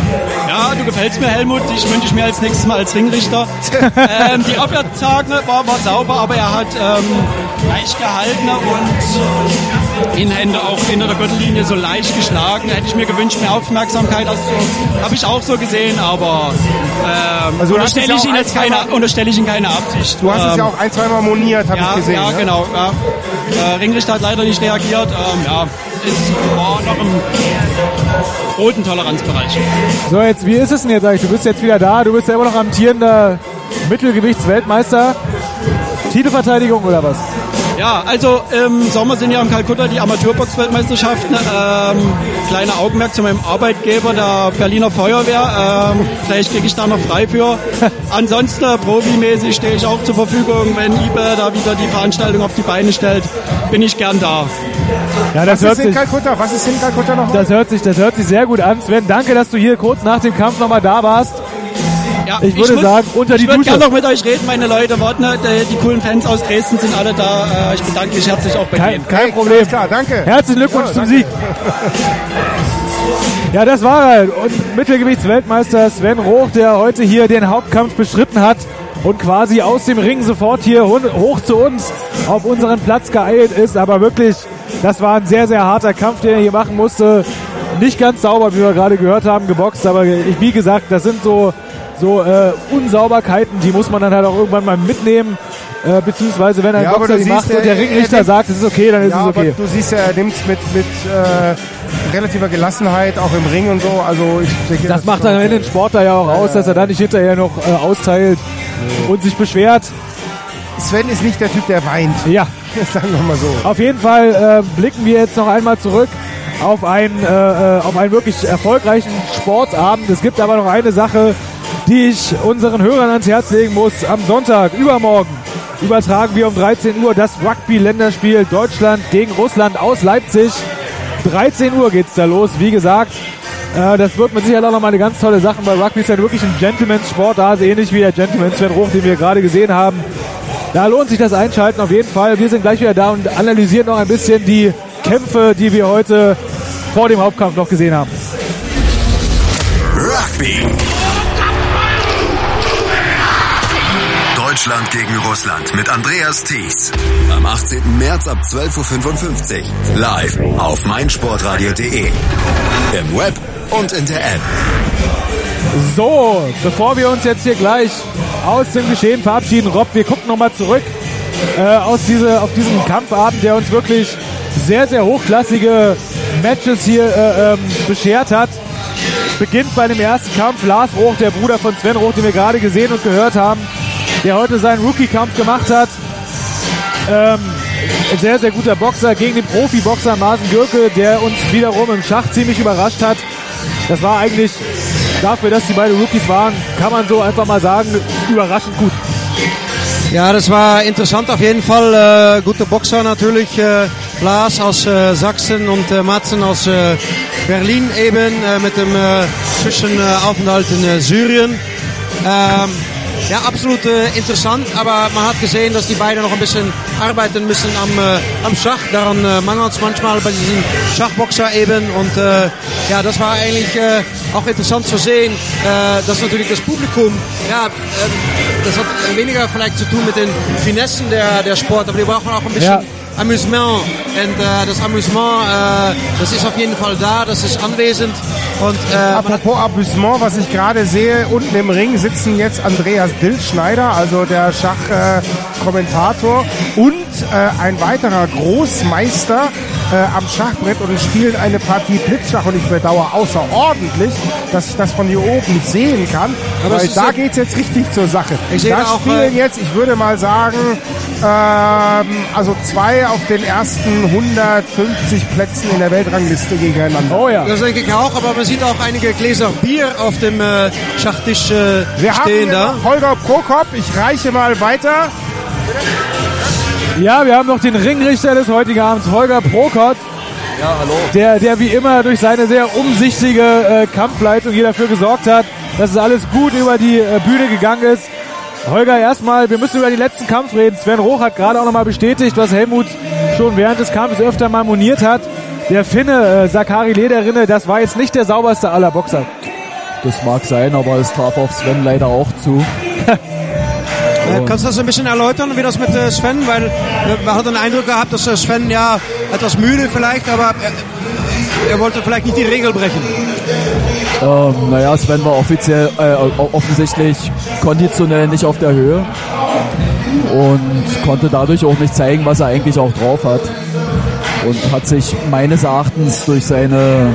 Speaker 8: Ja, du gefällst mir, Helmut. Ich wünsche ich mir als nächstes Mal als Ringrichter. ähm, die Abwärtszage war, war sauber, aber er hat ähm, leicht gehalten und Innenhände auch hinter der Gürtellinie so leicht geschlagen. Hätte ich mir gewünscht, mehr Aufmerksamkeit. Also, Habe ich auch so gesehen, aber ähm,
Speaker 5: Also es
Speaker 8: unterstelle
Speaker 5: ja
Speaker 8: ich,
Speaker 5: ein,
Speaker 8: jetzt keine, unterstelle ich ihm keine Absicht.
Speaker 5: Du hast es
Speaker 8: Ähm,
Speaker 5: ja auch ein, zweimal moniert, habe
Speaker 8: ja,
Speaker 5: ich gesehen.
Speaker 8: ja,
Speaker 5: ne?
Speaker 8: genau. Ja. Äh, Ringrichter hat leider nicht reagiert. Ähm, ja, es war noch im roten Toleranzbereich.
Speaker 4: So, jetzt, wie ist es denn jetzt eigentlich? Du bist jetzt wieder da, du bist ja immer noch amtierender Mittelgewichtsweltmeister. Titelverteidigung oder was?
Speaker 8: Ja, also im Sommer sind ja in Kalkutta die Amateurbox-Weltmeisterschaften. Ähm, kleiner Augenmerk zu meinem Arbeitgeber, der Berliner Feuerwehr. Ähm, vielleicht kriege ich da noch frei für. Ansonsten äh, profimäßig stehe ich auch zur Verfügung. Wenn IBE da wieder die Veranstaltung auf die Beine stellt, bin ich gern da.
Speaker 4: Ja, das
Speaker 5: Was
Speaker 4: hört
Speaker 5: ist in
Speaker 4: sich,
Speaker 5: Kalkutta? Was ist in Kalkutta noch?
Speaker 4: das hört sich, das hört sich sehr gut an. Sven, danke, dass du hier kurz nach dem Kampf nochmal da warst.
Speaker 8: Ja,
Speaker 4: Ich würde sagen, unter die
Speaker 8: ich würde
Speaker 4: Dusche.
Speaker 8: gerne noch mit euch reden, meine Leute. Warten, die, die coolen Fans aus Dresden sind alle da. Äh, ich bedanke mich herzlich auch bei
Speaker 4: Kein,
Speaker 8: denen.
Speaker 4: kein Problem.
Speaker 5: alles klar, danke.
Speaker 4: Herzlichen Glückwunsch
Speaker 5: Ja,
Speaker 4: zum. Sieg. Ja, das war er. Und Mittelgewichtsweltmeister Sven Roch, der heute hier den Hauptkampf bestritten hat und quasi aus dem Ring sofort hier hoch zu uns auf unseren Platz geeilt ist. Aber wirklich, das war ein sehr, sehr harter Kampf, den er hier machen musste. Nicht ganz sauber, wie wir gerade gehört haben, geboxt. Aber ich, wie gesagt, das sind so, so äh, Unsauberkeiten, die muss man dann halt auch irgendwann mal mitnehmen. Äh, beziehungsweise wenn ein
Speaker 5: Ja,
Speaker 4: Boxer die macht und
Speaker 5: er-
Speaker 4: der
Speaker 5: er
Speaker 4: Ringrichter
Speaker 5: nimmt-
Speaker 4: sagt, es ist okay, dann ist
Speaker 5: Ja,
Speaker 4: es okay.
Speaker 5: aber du siehst ja, er nimmt es mit, mit äh, relativer Gelassenheit, auch im Ring und so. Also ich denke,
Speaker 4: Das macht dann Ende den Sportler ja auch aus, dass er dann nicht hinterher noch äh, austeilt und sich beschwert.
Speaker 5: Sven ist nicht der Typ, der weint.
Speaker 4: Ja,
Speaker 5: Sagen wir mal so.
Speaker 4: auf jeden Fall äh, blicken wir jetzt noch einmal zurück auf einen, äh, äh, auf einen wirklich erfolgreichen Sportabend. Es gibt aber noch eine Sache, die ich unseren Hörern ans Herz legen muss. Am Sonntag, übermorgen, übertragen wir um 13 Uhr das Rugby-Länderspiel Deutschland gegen Russland aus Leipzig. 13 Uhr geht's da los, wie gesagt. Äh, das wird mit Sicherheit auch nochmal eine ganz tolle Sache, weil Rugby ist ja wirklich ein Gentleman's-Sportart, ähnlich wie der Gentleman Sven Roch, den wir gerade gesehen haben. Da lohnt sich das Einschalten auf jeden Fall. Wir sind gleich wieder da und analysieren noch ein bisschen die Kämpfe, die wir heute vor dem Hauptkampf noch gesehen haben.
Speaker 1: Rugby. Deutschland gegen Russland mit Andreas Thies. Am 18. März ab 12.55 Uhr. Live auf meinsportradio.de. Im Web und in der App.
Speaker 4: So, bevor wir uns jetzt hier gleich aus dem Geschehen verabschieden, Rob, wir gucken nochmal zurück äh, aus diese, auf diesen Kampfabend, der uns wirklich sehr, sehr hochklassige Matches hier äh, ähm, beschert hat. Beginnt bei dem ersten Kampf. Lars Roch, der Bruder von Sven Roch, den wir gerade gesehen und gehört haben, der heute seinen Rookie-Kampf gemacht hat. Ähm, sehr, sehr guter Boxer gegen den Profi-Boxer Marsen Gürke, der uns wiederum im Schach ziemlich überrascht hat. Das war eigentlich dafür, dass die beiden Rookies waren, kann man so einfach mal sagen, überraschend gut.
Speaker 6: Ja, das war interessant auf jeden Fall. Äh, gute Boxer natürlich. Äh, Lars aus äh, Sachsen und äh, Matzen aus äh, Berlin eben äh, mit dem äh, Zwischenaufenthalt in äh, Syrien. Ähm, ja, absolut äh, interessant, aber man hat gesehen, dass die beiden noch ein bisschen arbeiten müssen am, äh, am Schach. Daran äh, mangelt es manchmal bei diesen Schachboxer eben. Und äh, ja, das war eigentlich äh, auch interessant zu sehen, äh, dass natürlich das Publikum, ja, das hat weniger vielleicht zu tun mit den Finessen der, der Sport, aber die brauchen auch ein bisschen
Speaker 4: Ja.
Speaker 6: Amüsement. Und äh, das Amüsement, äh, das ist auf jeden Fall da, das ist anwesend. Und äh,
Speaker 5: Apropos Abusement, was ich gerade sehe, unten im Ring sitzen jetzt Andreas Dildschneider, also der Schachkommentator, und äh, ein weiterer Großmeister äh, am Schachbrett und spielen eine Partie Blitzschach. Und ich bedauere außerordentlich, dass ich das von hier oben nicht sehen kann,
Speaker 6: Aber
Speaker 5: weil da
Speaker 6: ja-
Speaker 5: geht's jetzt richtig zur Sache.
Speaker 6: Ich sehe
Speaker 5: da
Speaker 6: auch,
Speaker 5: spielen
Speaker 6: äh,
Speaker 5: jetzt, ich würde mal sagen, ähm, also zwei auf den ersten 150 Plätzen in der Weltrangliste gegeneinander.
Speaker 4: Oh ja.
Speaker 6: Das denke ich auch, aber man sieht auch einige Gläser Bier auf dem äh, Schachtisch äh,
Speaker 5: Wir haben
Speaker 6: stehen
Speaker 5: hier
Speaker 6: da.
Speaker 5: Holger Prokop, ich reiche mal weiter.
Speaker 4: Ja, wir haben noch den Ringrichter des heutigen Abends, Holger Prokott.
Speaker 9: Ja, hallo.
Speaker 4: Der, der wie immer durch seine sehr umsichtige äh, Kampfleitung hier dafür gesorgt hat, dass es alles gut über die äh, Bühne gegangen ist. Holger, erstmal, wir müssen über den letzten Kampf reden. Sven Roch hat gerade auch nochmal bestätigt, was Helmut schon während des Kampfes öfter mal moniert hat. Der Finne, äh, Sakari Lederrinne, das war jetzt nicht der sauberste aller Boxer.
Speaker 9: Das mag sein, aber es traf auf Sven leider auch zu.
Speaker 6: Äh, kannst du das ein bisschen erläutern, wie das mit äh, Sven? Weil äh, man hat den Eindruck gehabt, dass äh, Sven ja etwas müde vielleicht, aber äh, er wollte vielleicht nicht die Regel brechen.
Speaker 9: Ähm, naja, Sven war offiziell, äh, offensichtlich konditionell nicht auf der Höhe und konnte dadurch auch nicht zeigen, was er eigentlich auch drauf hat. Und hat sich meines Erachtens durch seine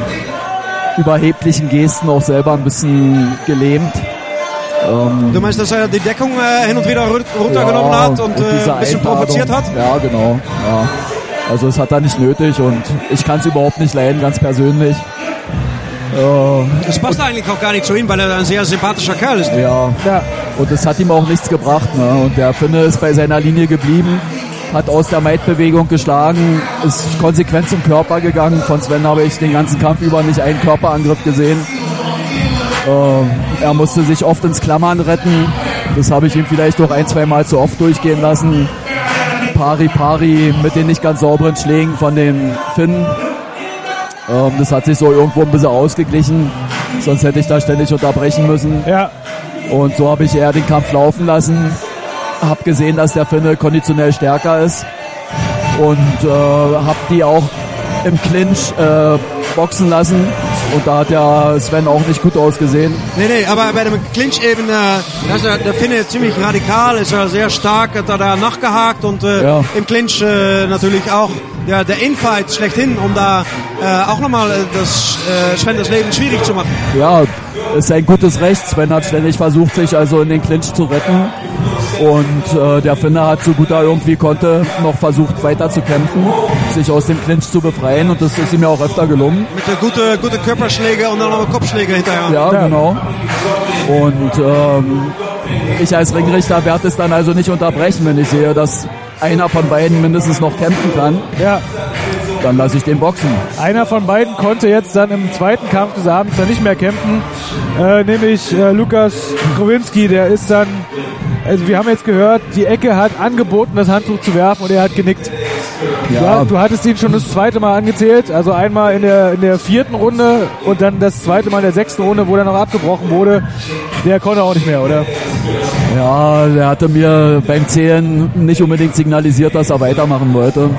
Speaker 9: überheblichen Gesten auch selber ein bisschen gelähmt. Ähm,
Speaker 6: Du meinst, dass er die Deckung äh, hin und wieder run- runtergenommen
Speaker 9: Ja,
Speaker 6: hat und, äh,
Speaker 9: diese
Speaker 6: ein bisschen
Speaker 9: Einladung.
Speaker 6: provoziert hat?
Speaker 9: Ja, genau. Ja. Also es hat er nicht nötig und ich kann es überhaupt nicht leiden, ganz persönlich. Äh,
Speaker 6: Das passt eigentlich auch gar nicht zu ihm, weil er ein sehr sympathischer Kerl ist.
Speaker 9: ja.
Speaker 4: Ja,
Speaker 9: Und es hat ihm auch nichts gebracht. Ne? Und der Finne ist bei seiner Linie geblieben, hat aus der Maidbewegung geschlagen, ist konsequent zum Körper gegangen. Von Sven habe ich den ganzen Kampf über nicht einen Körperangriff gesehen. Ähm, er musste sich oft ins Klammern retten. Das habe ich ihm vielleicht auch ein, zwei Mal zu oft durchgehen lassen. Pari Pari mit den nicht ganz sauberen Schlägen von dem Finn. Ähm, das hat sich so irgendwo ein bisschen ausgeglichen. Sonst hätte ich da ständig unterbrechen müssen.
Speaker 4: ja,
Speaker 9: Und so habe ich eher den Kampf laufen lassen. Hab gesehen, dass der Finne konditionell stärker ist. Und äh, hab die auch im Clinch äh, boxen lassen. Und da hat ja Sven auch nicht gut ausgesehen.
Speaker 6: Nee, nee, aber bei dem Clinch eben, äh, ist er, der Finne ziemlich radikal, ist er sehr stark, hat er da nachgehakt und äh,
Speaker 9: Ja.
Speaker 6: im Clinch äh, natürlich auch ja, der Infight schlechthin, um da äh, auch nochmal äh, das äh, Sven das Leben schwierig zu machen.
Speaker 9: Ja, ist ein gutes Recht. Sven hat ständig versucht, sich also in den Clinch zu retten. Und äh, der Finne hat so gut er irgendwie konnte noch versucht weiter zu kämpfen, sich aus dem Clinch zu befreien. Und das ist ihm ja auch öfter gelungen.
Speaker 6: Mit der gute, gute Körperschläge und dann noch Kopfschläge hinterher.
Speaker 9: Ja, genau. Und ähm, ich als Ringrichter werde es dann also nicht unterbrechen, wenn ich sehe, dass einer von beiden mindestens noch kämpfen kann.
Speaker 4: ja.
Speaker 9: Dann lasse ich den boxen.
Speaker 4: Einer von beiden konnte jetzt dann im zweiten Kampf des Abends dann nicht mehr kämpfen, äh, nämlich äh, Lukas Krowinski, der ist dann, also wir haben jetzt gehört, die Ecke hat angeboten, das Handtuch zu werfen und er hat genickt.
Speaker 9: Ja.
Speaker 4: Ja, du hattest ihn schon das zweite Mal angezählt, also einmal in der, in der vierten Runde und dann das zweite Mal in der sechsten Runde, wo dann noch abgebrochen wurde. Der konnte auch nicht mehr, oder?
Speaker 9: Ja, der hatte mir beim Zählen nicht unbedingt signalisiert, dass er weitermachen wollte.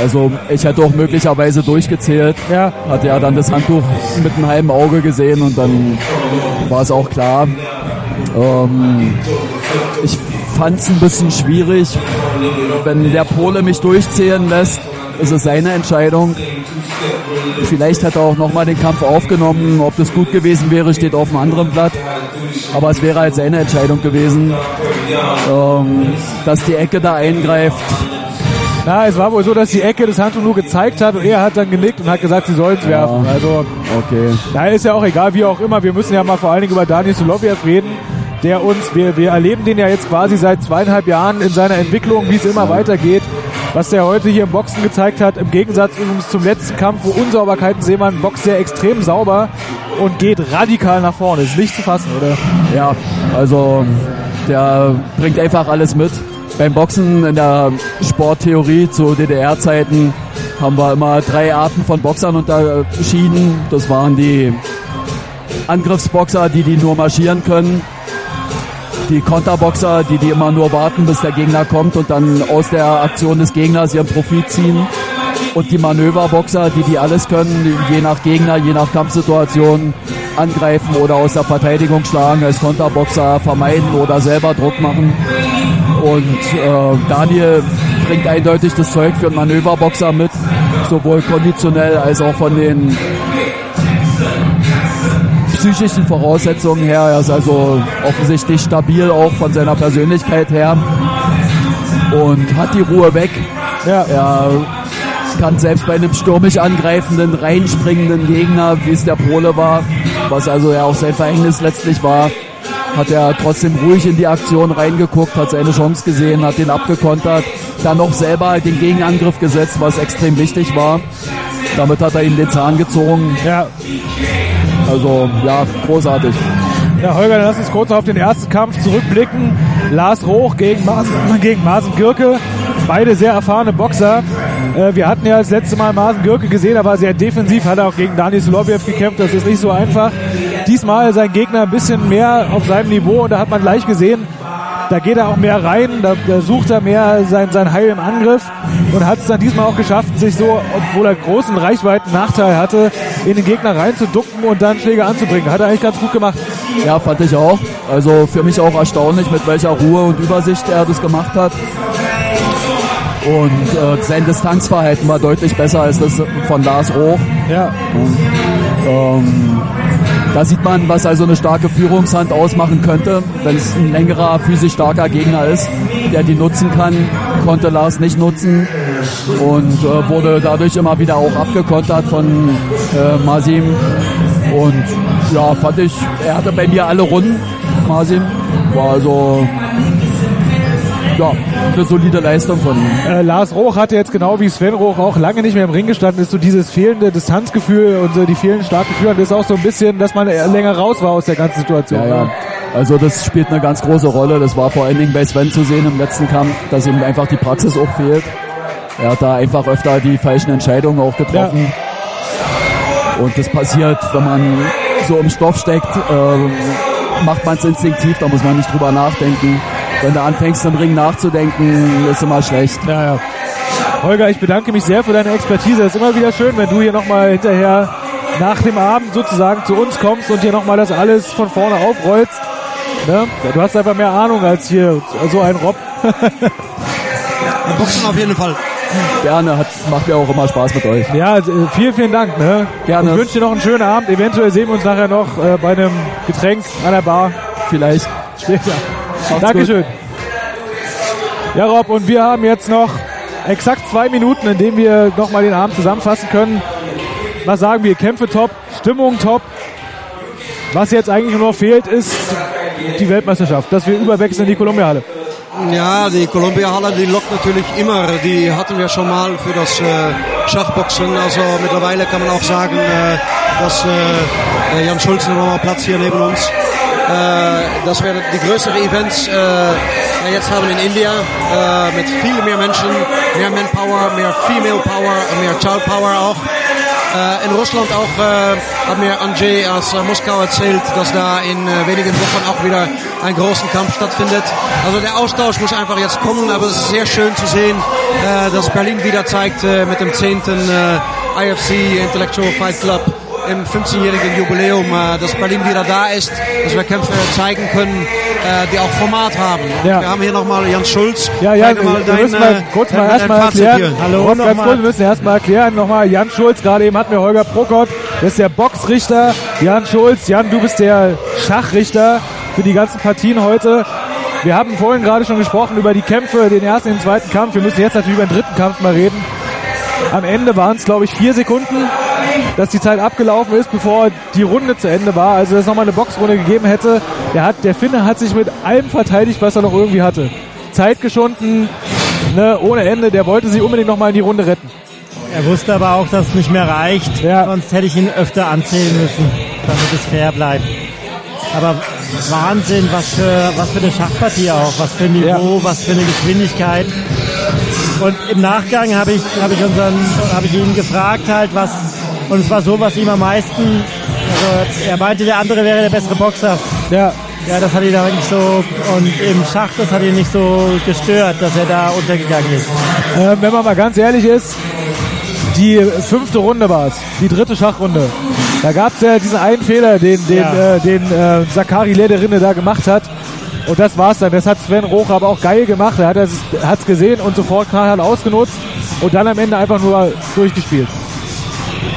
Speaker 9: Also ich hätte auch möglicherweise durchgezählt.
Speaker 4: Ja.
Speaker 9: Hat er dann das Handtuch mit einem halben Auge gesehen und dann war es auch klar. Ähm, ich fand es ein bisschen schwierig. Wenn der Pole mich durchzählen lässt, ist es seine Entscheidung. Vielleicht hat er auch nochmal den Kampf aufgenommen. Ob das gut gewesen wäre, steht auf einem anderen Blatt. Aber es wäre halt seine Entscheidung gewesen, ähm, dass die Ecke da eingreift.
Speaker 4: Na, es war wohl so, dass die Ecke das Handtuch nur gezeigt hat und er hat dann genickt und hat gesagt, sie sollen es werfen. Also,
Speaker 9: Okay.
Speaker 4: da ist ja auch egal, wie auch immer. Wir müssen ja mal vor allen Dingen über Daniel Soloviev reden, der uns, wir, wir erleben den ja jetzt quasi seit zweieinhalb Jahren in seiner Entwicklung, wie es immer weitergeht. Was der heute hier im Boxen gezeigt hat, im Gegensatz übrigens zum letzten Kampf, wo Unsauberkeiten sehen man, boxt der extrem sauber und geht radikal nach vorne. Ist nicht zu fassen, oder?
Speaker 9: Ja, also der bringt einfach alles mit. Beim Boxen in der Sporttheorie zu DDR-Zeiten haben wir immer drei Arten von Boxern unterschieden. Das waren die Angriffsboxer, die die nur marschieren können. Die Konterboxer, die die immer nur warten, bis der Gegner kommt und dann aus der Aktion des Gegners ihren Profit ziehen. Und die Manöverboxer, die die alles können, je nach Gegner, je nach Kampfsituation angreifen oder aus der Verteidigung schlagen, als Konterboxer vermeiden oder selber Druck machen. Und äh, Daniel bringt eindeutig das Zeug für einen Manöverboxer mit, sowohl konditionell als auch von den psychischen Voraussetzungen her. Er ist also offensichtlich stabil auch von seiner Persönlichkeit her und hat die Ruhe weg.
Speaker 4: Ja.
Speaker 9: Er kann selbst bei einem stürmisch angreifenden, reinspringenden Gegner, wie es der Pole war, was also ja auch sein Verhängnis letztlich war, hat er trotzdem ruhig in die Aktion reingeguckt, hat seine Chance gesehen, hat den abgekontert, dann noch selber halt den Gegenangriff gesetzt, was extrem wichtig war. Damit hat er ihm den Zahn gezogen.
Speaker 4: Ja.
Speaker 9: Also ja, großartig.
Speaker 4: Ja, Holger, dann lass uns kurz auf den ersten Kampf zurückblicken. Lars Roch gegen Marsen, gegen Marsen Gürke. Beide sehr erfahrene Boxer. Äh, wir hatten ja das letzte Mal Marsen Gürke gesehen, er war sehr defensiv, hat auch gegen Daniel Soloviev gekämpft, das ist nicht so einfach. Diesmal sein Gegner ein bisschen mehr auf seinem Niveau und da hat man gleich gesehen, da geht er auch mehr rein, da, da sucht er mehr sein, sein Heil im Angriff und hat es dann diesmal auch geschafft, sich so, obwohl er großen Reichweiten Nachteil hatte, in den Gegner reinzuducken und dann Schläge anzubringen. Hat er eigentlich ganz gut gemacht.
Speaker 9: Ja, fand ich auch. Also für mich auch erstaunlich, mit welcher Ruhe und Übersicht er das gemacht hat. Und äh, sein Distanzverhalten war deutlich besser als das von Lars Roch.
Speaker 4: Ja.
Speaker 9: Und, ähm, da sieht man, was also eine starke Führungshand ausmachen könnte, wenn es ein längerer, physisch starker Gegner ist, der die nutzen kann. Konnte Lars nicht nutzen und äh, wurde dadurch immer wieder auch abgekontert von äh, Masim. Und ja, fand ich, er hatte bei mir alle Runden, Masim. War also ja, eine solide Leistung von ihm.
Speaker 4: Äh, Lars Roch hatte jetzt genau wie Sven Roch auch lange nicht mehr im Ring gestanden, ist so dieses fehlende Distanzgefühl und so die fehlenden starken Führer. Das ist auch so ein bisschen, dass man länger raus war aus der ganzen Situation.
Speaker 9: Ja, ja. Also das spielt eine ganz große Rolle. Das war vor allen Dingen bei Sven zu sehen im letzten Kampf, dass ihm einfach die Praxis auch fehlt. Er hat da einfach öfter die falschen Entscheidungen auch getroffen. Und das passiert, wenn man so im Stoff steckt, äh, macht man es instinktiv, da muss man nicht drüber nachdenken. Wenn du anfängst im Ring nachzudenken, ist immer schlecht.
Speaker 4: Ja, ja. Holger, ich bedanke mich sehr für deine Expertise. Es ist immer wieder schön, wenn du hier nochmal hinterher nach dem Abend sozusagen zu uns kommst und hier nochmal das alles von vorne aufrollst. Ne? Du hast einfach mehr Ahnung als hier so ein Rob.
Speaker 6: Boxen auf jeden Fall.
Speaker 9: Gerne, hat, macht mir auch immer Spaß mit euch.
Speaker 4: Ja, äh, vielen, vielen Dank. Ne?
Speaker 9: Gerne.
Speaker 4: Ich wünsche dir noch einen schönen Abend. Eventuell sehen wir uns nachher noch äh, bei einem Getränk an der Bar.
Speaker 9: Vielleicht.
Speaker 4: Später.
Speaker 9: Macht's
Speaker 4: Dankeschön. Ja, Rob, und wir haben jetzt noch exakt zwei Minuten, in denen wir nochmal den Abend zusammenfassen können. Was sagen wir? Kämpfe top, Stimmung top. Was jetzt eigentlich nur noch fehlt, ist die Weltmeisterschaft, dass wir überwechseln in die Columbia-Halle.
Speaker 6: Ja, die Columbia-Halle, die lockt natürlich immer. Die hatten wir schon mal für das äh, Schachboxen. Also mittlerweile kann man auch sagen, äh, dass äh, Jan Schulz noch mal Platz hier neben uns. Äh, dass wir die größeren Events äh, jetzt haben in India äh, mit viel mehr Menschen, mehr Manpower, mehr Female Power, mehr Child Power auch. In Russland auch hat mir Andrzej aus Moskau erzählt, dass da in wenigen Wochen auch wieder ein großen Kampf stattfindet. Also der Austausch muss einfach jetzt kommen, aber es ist sehr schön zu sehen, dass Berlin wieder zeigt mit dem 10. Äh, IFC Intellectual Fight Club im 15-jährigen Jubiläum, äh, dass Berlin wieder da ist, dass wir Kämpfe zeigen können, äh, die auch Format haben.
Speaker 4: Ja.
Speaker 6: Wir haben hier nochmal Jan Schulz.
Speaker 4: Ja, ja,
Speaker 6: mal
Speaker 4: wir
Speaker 6: dein,
Speaker 4: müssen mal kurz mal erstmal erklären. Hallo, ganz kurz, wir müssen erstmal erklären, nochmal Jan Schulz, gerade eben hatten wir Holger Prokott, das ist der Boxrichter. Jan Schulz, Jan, du bist der Schachrichter für die ganzen Partien heute. Wir haben vorhin gerade schon gesprochen über die Kämpfe, den ersten und den zweiten Kampf. Wir müssen jetzt natürlich über den dritten Kampf mal reden. Am Ende waren es, glaube ich, vier Sekunden, dass die Zeit abgelaufen ist, bevor die Runde zu Ende war. Also, dass es nochmal eine Boxrunde gegeben hätte. Der, hat, der Finne hat sich mit allem verteidigt, was er noch irgendwie hatte. Zeit geschunden, ne, ohne Ende. Der wollte sich unbedingt nochmal in die Runde retten.
Speaker 10: Er wusste aber auch, dass es nicht mehr reicht. Sonst hätte ich ihn öfter anzählen müssen, damit es fair bleibt. Aber Wahnsinn, was für, was für eine Schachpartie auch, was für ein Niveau, was für eine Geschwindigkeit. Und im Nachgang habe ich, habe ich unseren, habe ich ihn gefragt halt, was, und es war so, was ihm am meisten, also er meinte, der andere wäre der bessere Boxer.
Speaker 4: Ja.
Speaker 10: Ja, das hat ihn aber nicht so, und im Schach, das hat ihn nicht so gestört, dass er da untergegangen ist.
Speaker 4: Ähm, wenn man mal ganz ehrlich ist, die fünfte Runde war es, die dritte Schachrunde. Da gab es ja diesen einen Fehler, den, den,
Speaker 10: Ja.
Speaker 4: äh, den äh, Sakari Lederinde da gemacht hat. Und das war's dann. Das hat Sven Roch aber auch geil gemacht. Er hat es gesehen und sofort knallhart ausgenutzt und dann am Ende einfach nur durchgespielt.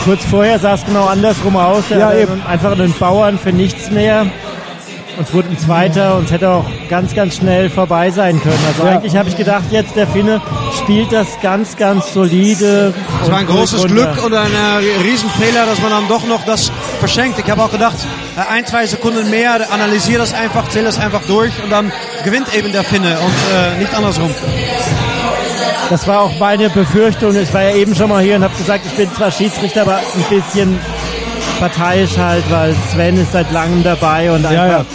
Speaker 10: Kurz vorher sah es genau andersrum aus. Er
Speaker 4: Ja,
Speaker 10: hatte
Speaker 4: eben.
Speaker 10: einfach einen Bauern für nichts mehr. Und es wurde ein zweiter und es hätte auch ganz, ganz schnell vorbei sein können. Also
Speaker 6: Ja.
Speaker 10: eigentlich habe ich gedacht, jetzt der Finne spielt das ganz, ganz solide.
Speaker 6: Es war ein großes
Speaker 10: runter.
Speaker 6: Glück und ein äh, Riesenfehler, dass man dann doch noch das verschenkt. Ich habe auch gedacht, äh, ein, zwei Sekunden mehr, analysiere das einfach, zähle das einfach durch und dann gewinnt eben der Finne und äh, nicht andersrum.
Speaker 10: Das war auch meine Befürchtung. Ich war ja eben schon mal hier und habe gesagt, ich bin zwar Schiedsrichter, aber ein bisschen parteiisch halt, weil Sven ist seit langem dabei und einfach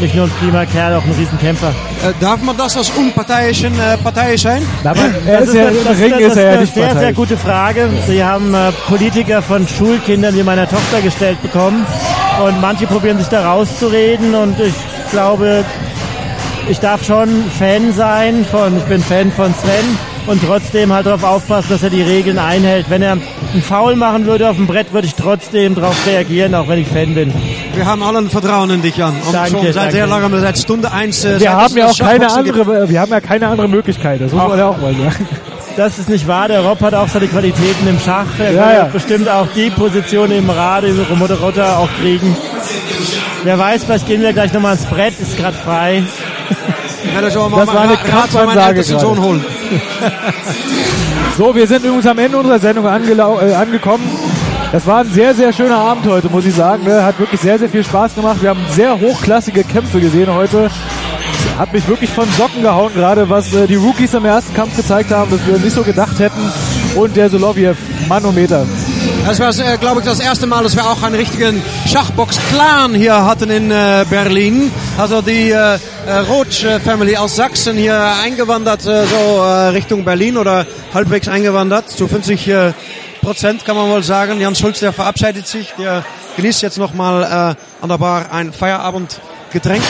Speaker 10: nicht nur ein prima Kerl, auch ein Riesenkämpfer.
Speaker 6: Äh, darf man das als unparteiischen äh, Partei sein?
Speaker 4: er
Speaker 10: Das
Speaker 4: ist ja,
Speaker 10: eine-
Speaker 4: im
Speaker 10: das
Speaker 4: Ring
Speaker 10: eine-
Speaker 4: ist er ja
Speaker 10: eine
Speaker 4: nicht
Speaker 10: sehr, sehr gute Frage. Sie haben äh, Politiker von Schulkindern wie meiner Tochter gestellt bekommen und manche probieren sich da rauszureden und ich glaube, ich darf schon Fan sein von, ich bin Fan von Sven und trotzdem halt darauf aufpassen, dass er die Regeln einhält. Wenn er einen Foul machen würde auf dem Brett, würde ich trotzdem darauf reagieren, auch wenn ich Fan bin.
Speaker 6: Wir haben alle ein Vertrauen in dich, Jan. Und
Speaker 10: Danke,
Speaker 6: schon seit
Speaker 10: danke.
Speaker 6: sehr langem, seit Stunde eins. Äh,
Speaker 4: Wir haben ja auch keine
Speaker 6: gibt.
Speaker 4: andere, wir haben ja keine andere Möglichkeit. Das muss man ja auch mal sagen.
Speaker 10: Das ist nicht wahr. Der Rob hat auch seine Qualitäten im Schach. Er
Speaker 4: Ja,
Speaker 10: kann
Speaker 4: ja.
Speaker 10: bestimmt auch die Position im Rad, im Moderator auch kriegen. Wer weiß, vielleicht gehen wir gleich nochmal ins Brett. Ist gerade frei.
Speaker 6: Das,
Speaker 4: war eine Kampfansage gerade. So, wir sind übrigens am Ende unserer Sendung äh, angekommen. Das war ein sehr, sehr schöner Abend heute, muss ich sagen. Ne? Hat wirklich sehr, sehr viel Spaß gemacht. Wir haben sehr hochklassige Kämpfe gesehen heute. Hat mich wirklich von Socken gehauen, gerade was äh, die Rookies im ersten Kampf gezeigt haben, dass wir nicht so gedacht hätten. Und der Soloviev, Manometer.
Speaker 6: Das war, äh, glaube ich, das erste Mal, dass wir auch einen richtigen Schachbox-Clan hier hatten in äh, Berlin. Also die äh, äh, Roach-Family aus Sachsen hier eingewandert, äh, so äh, Richtung Berlin oder halbwegs eingewandert. Zu 50 äh, Prozent kann man wohl sagen. Jan Schulz, der verabschiedet sich, der genießt jetzt nochmal äh, an der Bar ein Feierabendgetränk.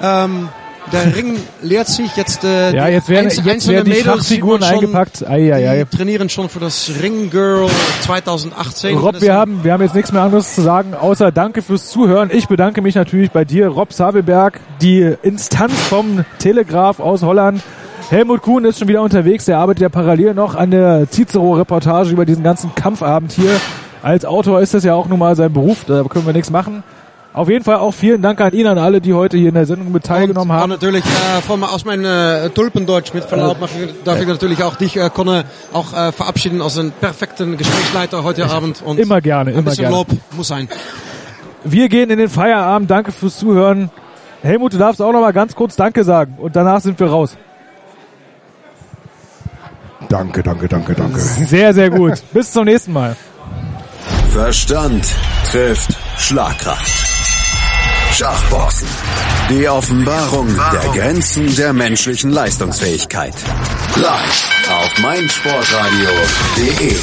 Speaker 6: Ähm, der Ring leert sich jetzt. Äh,
Speaker 4: Ja,
Speaker 6: die
Speaker 4: jetzt werden,
Speaker 6: einz-
Speaker 4: jetzt
Speaker 6: einzelne
Speaker 4: werden die
Speaker 6: Mädels schon,
Speaker 4: eingepackt. Ei, ei, ei.
Speaker 6: Die trainieren schon für das Ring Girl 2018.
Speaker 4: Rob, wir haben, wir haben jetzt nichts mehr anderes zu sagen, außer Danke fürs Zuhören. Ich bedanke mich natürlich bei dir, Rob Sabelberg, die Instanz vom Telegraph aus Holland. Helmut Kuhn ist schon wieder unterwegs, der arbeitet ja parallel noch an der Cicero-Reportage über diesen ganzen Kampfabend hier. Als Autor ist das ja auch nun mal sein Beruf, da können wir nichts machen. Auf jeden Fall auch vielen Dank an ihn, an alle, die heute hier in der Sendung mit teilgenommen
Speaker 6: Auch
Speaker 4: haben.
Speaker 6: natürlich äh, von, aus meinem äh, Tulpendeutsch mit Verlaub ich- darf ich natürlich auch dich, äh, Conne, auch äh, verabschieden als einen perfekten Gesprächsleiter heute Abend. Und
Speaker 4: Immer gerne,
Speaker 6: ein
Speaker 4: immer
Speaker 6: bisschen
Speaker 4: gerne.
Speaker 6: Lob muss sein.
Speaker 4: Wir gehen in den Feierabend. Danke fürs Zuhören. Helmut, du darfst auch noch mal ganz kurz Danke sagen und danach sind wir raus.
Speaker 5: Danke, danke, danke, danke.
Speaker 4: Sehr, sehr gut. Bis zum nächsten Mal.
Speaker 1: Verstand trifft Schlagkraft. Schachboxen. Die Offenbarung der Grenzen der menschlichen Leistungsfähigkeit. Live auf meinsportradio.de.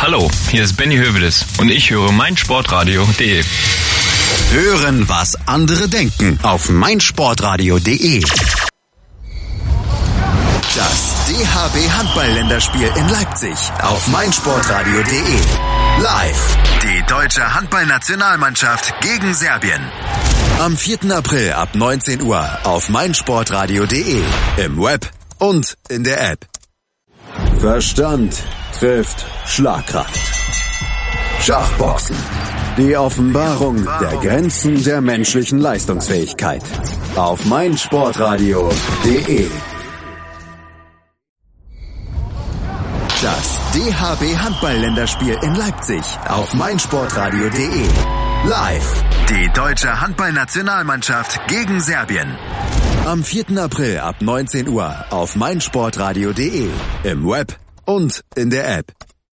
Speaker 11: Hallo, hier ist Benny Hövedes und ich höre meinsportradio.de.
Speaker 1: Hören, was andere denken auf meinsportradio.de. Das DHB Handball-Länderspiel in Leipzig auf meinsportradio.de. Live. Die deutsche Handballnationalmannschaft gegen Serbien. Am 4. April ab 19 Uhr auf meinsportradio.de. Im Web und in der App. Verstand trifft Schlagkraft. Schachboxen. Die Offenbarung der Grenzen der menschlichen Leistungsfähigkeit. Auf meinsportradio.de. Das DHB Handball-Länderspiel in Leipzig auf meinsportradio.de. Live. Die deutsche Handballnationalmannschaft gegen Serbien. Am 4. April ab 19 Uhr auf meinsportradio.de. Im Web und in der App.